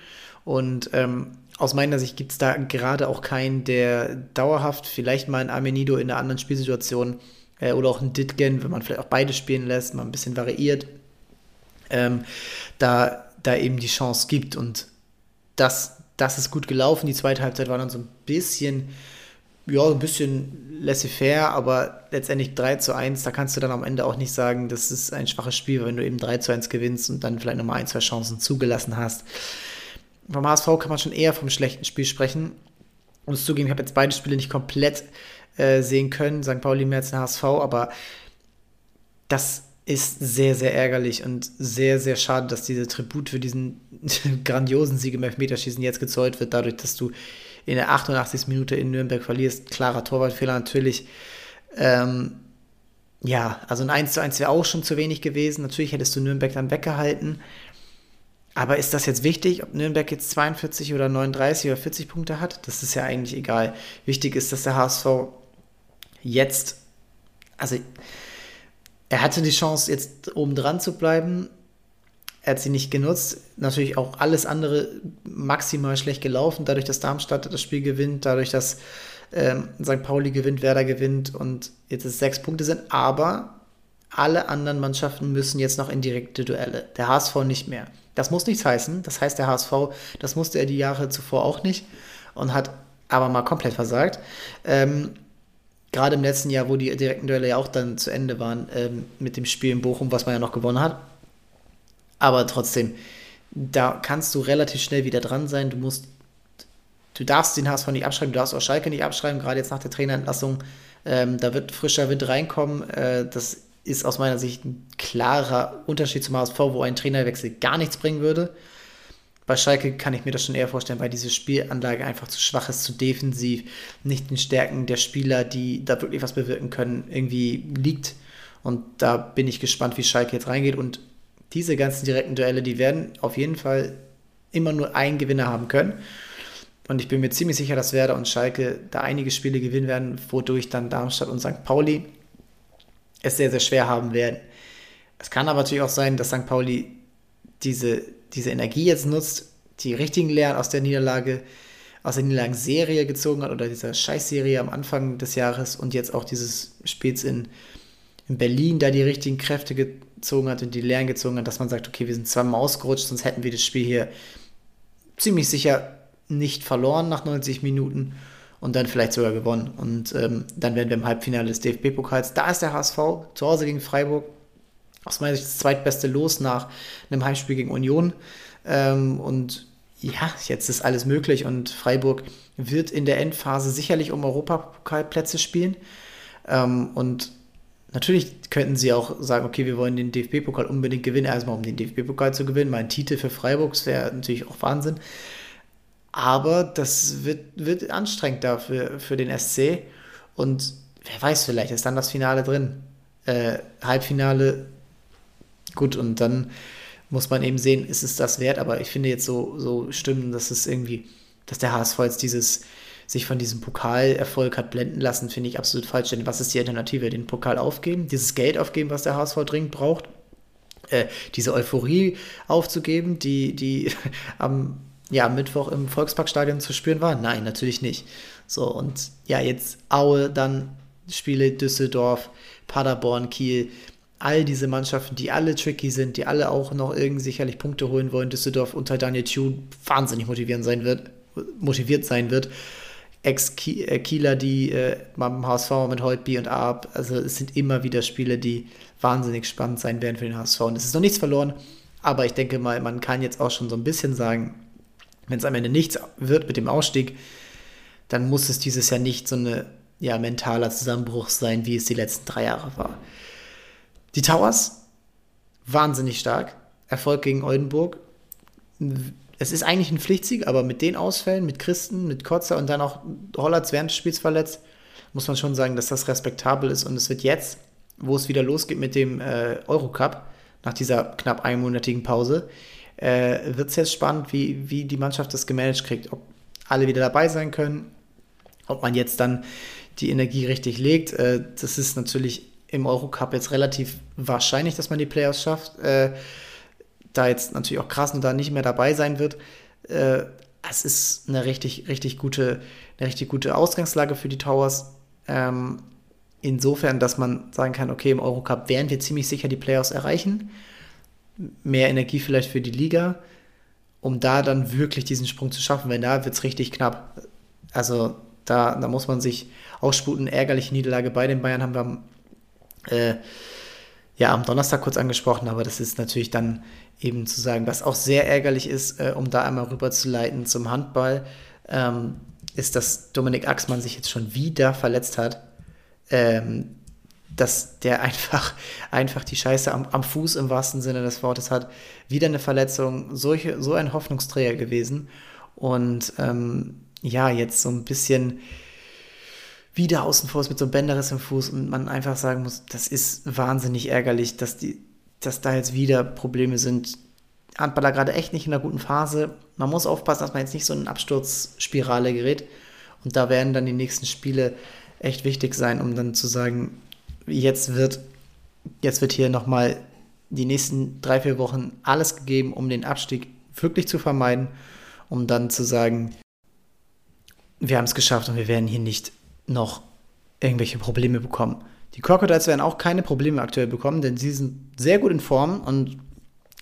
A: Und ähm, aus meiner Sicht gibt es da gerade auch keinen, der dauerhaft, vielleicht mal ein Amenido in einer anderen Spielsituation äh, oder auch ein Ditgen, wenn man vielleicht auch beide spielen lässt, mal ein bisschen variiert, ähm, da, da eben die Chance gibt. Und das, das ist gut gelaufen. Die zweite Halbzeit war dann so ein bisschen, ja, ein bisschen laissez-faire, aber letztendlich 3 zu 1, da kannst du dann am Ende auch nicht sagen, das ist ein schwaches Spiel, wenn du eben 3 zu 1 gewinnst und dann vielleicht nochmal ein, zwei Chancen zugelassen hast. Vom HSV kann man schon eher vom schlechten Spiel sprechen. Ich muss zugeben, ich habe jetzt beide Spiele nicht komplett äh, sehen können, St. Pauli mehr als den HSV, aber das ist sehr, sehr ärgerlich und sehr, sehr schade, dass diese Tribut für diesen grandiosen Sieg im Elfmeterschießen jetzt gezollt wird, dadurch, dass du in der 88. Minute in Nürnberg verlierst. Klarer Torwartfehler natürlich. Ähm, ja, also ein 1 zu 1 wäre auch schon zu wenig gewesen. Natürlich hättest du Nürnberg dann weggehalten. Aber ist das jetzt wichtig, ob Nürnberg jetzt 42 oder 39 oder 40 Punkte hat? Das ist ja eigentlich egal. Wichtig ist, dass der HSV jetzt, also er hatte die Chance, jetzt oben dran zu bleiben. Er hat sie nicht genutzt. Natürlich auch alles andere maximal schlecht gelaufen, dadurch, dass Darmstadt das Spiel gewinnt, dadurch, dass ähm, St. Pauli gewinnt, Werder gewinnt und jetzt es sechs Punkte sind. Aber alle anderen Mannschaften müssen jetzt noch in direkte Duelle. Der HSV nicht mehr. Das muss nichts heißen. Das heißt, der HSV, das musste er die Jahre zuvor auch nicht und hat aber mal komplett versagt. Ähm, Gerade im letzten Jahr, wo die direkten Duelle ja auch dann zu Ende waren, ähm, mit dem Spiel in Bochum, was man ja noch gewonnen hat. Aber trotzdem, da kannst du relativ schnell wieder dran sein. Du musst, du darfst den HSV nicht abschreiben, du darfst auch Schalke nicht abschreiben, gerade jetzt nach der Trainerentlassung. Ähm, da wird frischer Wind reinkommen. Äh, das ist aus meiner Sicht ein klarer Unterschied zum HSV, wo ein Trainerwechsel gar nichts bringen würde. Bei Schalke kann ich mir das schon eher vorstellen, weil diese Spielanlage einfach zu schwach ist, zu defensiv, nicht den Stärken der Spieler, die da wirklich was bewirken können, irgendwie liegt. Und da bin ich gespannt, wie Schalke jetzt reingeht. Und diese ganzen direkten Duelle, die werden auf jeden Fall immer nur einen Gewinner haben können. Und ich bin mir ziemlich sicher, dass Werder und Schalke da einige Spiele gewinnen werden, wodurch dann Darmstadt und St. Pauli es sehr, sehr schwer haben werden. Es kann aber natürlich auch sein, dass St. Pauli diese, diese Energie jetzt nutzt, die richtigen Lehren aus der Niederlage, aus der Niederlagenserie gezogen hat oder dieser Scheißserie am Anfang des Jahres und jetzt auch dieses Spiels in, in Berlin da die richtigen Kräfte gezogen hat und die Lehren gezogen hat, dass man sagt, okay, wir sind zweimal ausgerutscht, sonst hätten wir das Spiel hier ziemlich sicher nicht verloren nach 90 Minuten und dann vielleicht sogar gewonnen. Und ähm, dann werden wir im Halbfinale des DFB-Pokals. Da ist der HSV zu Hause gegen Freiburg. Aus meiner Sicht das zweitbeste Los nach einem Heimspiel gegen Union. Ähm, und ja, jetzt ist alles möglich und Freiburg wird in der Endphase sicherlich um Europapokalplätze spielen. Ähm, und natürlich könnten sie auch sagen, okay, wir wollen den DFB-Pokal unbedingt gewinnen, erstmal um den DFB-Pokal zu gewinnen. Mein Titel für Freiburg wäre natürlich auch Wahnsinn. Aber das wird, wird anstrengend dafür für den SC. Und wer weiß, vielleicht ist dann das Finale drin. Äh, Halbfinale, gut, und dann muss man eben sehen, ist es das wert. Aber ich finde jetzt so, so Stimmen, dass es irgendwie, dass der HSV jetzt dieses, sich von diesem Pokalerfolg hat blenden lassen, finde ich absolut falsch. Denn was ist die Alternative? Den Pokal aufgeben, dieses Geld aufgeben, was der HSV dringend braucht, äh, diese Euphorie aufzugeben, die, die am ja, Mittwoch im Volksparkstadion zu spüren war? Nein, natürlich nicht. So, und ja, jetzt Aue, dann Spiele Düsseldorf, Paderborn, Kiel, all diese Mannschaften, die alle tricky sind, die alle auch noch irgendwie sicherlich Punkte holen wollen. Düsseldorf unter Daniel Thune wahnsinnig motivierend sein wird, motiviert sein wird. Ex-Kieler, die äh, beim HSV mit Holtby und Arp, also es sind immer wieder Spiele, die wahnsinnig spannend sein werden für den HSV. Und es ist noch nichts verloren, aber ich denke mal, man kann jetzt auch schon so ein bisschen sagen, wenn es am Ende nichts wird mit dem Ausstieg, dann muss es dieses Jahr nicht so ein ja, mentaler Zusammenbruch sein, wie es die letzten drei Jahre war. Die Towers, wahnsinnig stark. Erfolg gegen Oldenburg. Es ist eigentlich ein Pflichtsieg, aber mit den Ausfällen, mit Christen, mit Kotzer und dann auch Hollatz während des Spiels verletzt, muss man schon sagen, dass das respektabel ist. Und es wird jetzt wo es wieder losgeht mit dem äh, Eurocup, nach dieser knapp einmonatigen Pause, äh, wird es jetzt spannend, wie, wie die Mannschaft das gemanagt kriegt. Ob alle wieder dabei sein können, ob man jetzt dann die Energie richtig legt. Äh, das ist natürlich im Eurocup jetzt relativ wahrscheinlich, dass man die Playoffs schafft. Äh, da jetzt natürlich auch krass und da nicht mehr dabei sein wird. Äh, es ist eine richtig, richtig gute, eine richtig gute Ausgangslage für die Towers. Ähm, insofern, dass man sagen kann, okay, im Eurocup werden wir ziemlich sicher die Playoffs erreichen. Mehr Energie vielleicht für die Liga, um da dann wirklich diesen Sprung zu schaffen, weil da wird es richtig knapp. Also da, da muss man sich aussputen. Ärgerliche Niederlage bei den Bayern haben wir am, äh, ja, am Donnerstag kurz angesprochen, aber das ist natürlich dann eben zu sagen, was auch sehr ärgerlich ist, äh, um da einmal rüber zu leiten zum Handball, ähm, ist, dass Dominik Axmann sich jetzt schon wieder verletzt hat. Ähm, dass der einfach, einfach die Scheiße am, am, Fuß im wahrsten Sinne des Wortes hat. Wieder eine Verletzung, solche, so ein Hoffnungsträger gewesen. Und ähm, ja, jetzt so ein bisschen wieder außen vor ist mit so einem Bänderriss im Fuß und man einfach sagen muss, das ist wahnsinnig ärgerlich, dass, die, dass da jetzt wieder Probleme sind. Handballer gerade echt nicht in einer guten Phase. Man muss aufpassen, dass man jetzt nicht so in eine Absturzspirale gerät. Und da werden dann die nächsten Spiele echt wichtig sein, um dann zu sagen, jetzt wird, jetzt wird hier nochmal die nächsten drei, vier Wochen alles gegeben, um den Abstieg wirklich zu vermeiden, um dann zu sagen, wir haben es geschafft und wir werden hier nicht noch irgendwelche Probleme bekommen. Die Crocodiles werden auch keine Probleme aktuell bekommen, denn sie sind sehr gut in Form und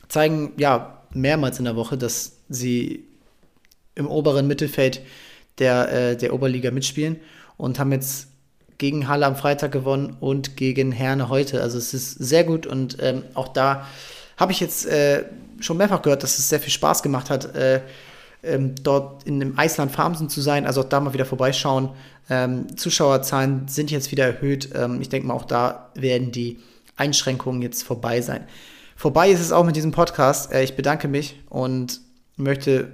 A: zeigen ja mehrmals in der Woche, dass sie im oberen Mittelfeld der, äh, der Oberliga mitspielen und haben jetzt gegen Halle am Freitag gewonnen und gegen Herne heute. Also es ist sehr gut und ähm, auch da habe ich jetzt äh, schon mehrfach gehört, dass es sehr viel Spaß gemacht hat, äh, ähm, dort in dem Eisland Farmsen zu sein, also auch da mal wieder vorbeischauen. Ähm, Zuschauerzahlen sind jetzt wieder erhöht. Ähm, ich denke mal, auch da werden die Einschränkungen jetzt vorbei sein. Vorbei ist es auch mit diesem Podcast. Äh, ich bedanke mich und möchte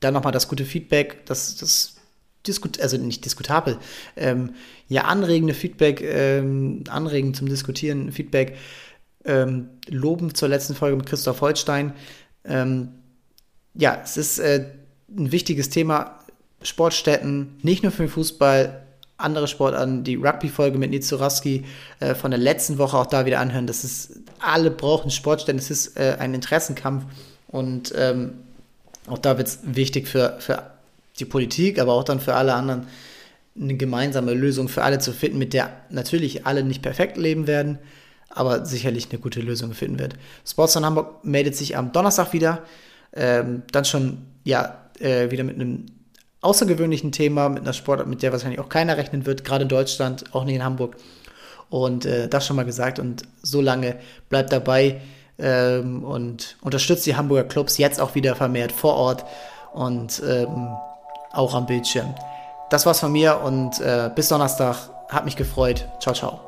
A: dann nochmal das gute Feedback, das, das diskut also nicht diskutabel, ähm, ja, anregende Feedback, ähm, anregend zum Diskutieren, Feedback ähm, loben zur letzten Folge mit Christoph Holstein. Ähm, ja, es ist äh, ein wichtiges Thema. Sportstätten, nicht nur für den Fußball, andere Sportarten, die Rugby-Folge mit Nils Zuraski äh, von der letzten Woche auch da wieder anhören. Das ist, alle brauchen Sportstätten, es ist äh, ein Interessenkampf und ähm, auch da wird es wichtig für, für die Politik, aber auch dann für alle anderen eine gemeinsame Lösung für alle zu finden, mit der natürlich alle nicht perfekt leben werden, aber sicherlich eine gute Lösung finden wird. Sports Hamburg meldet sich am Donnerstag wieder ähm, dann schon ja äh, wieder mit einem außergewöhnlichen Thema, mit einer Sportart, mit der wahrscheinlich auch keiner rechnen wird, gerade in Deutschland, auch nicht in Hamburg. Und äh, das schon mal gesagt und so lange bleibt dabei ähm, und unterstützt die Hamburger Clubs jetzt auch wieder vermehrt vor Ort und ähm, auch am Bildschirm. Das war's von mir und äh, bis Donnerstag. Hat mich gefreut. Ciao, ciao.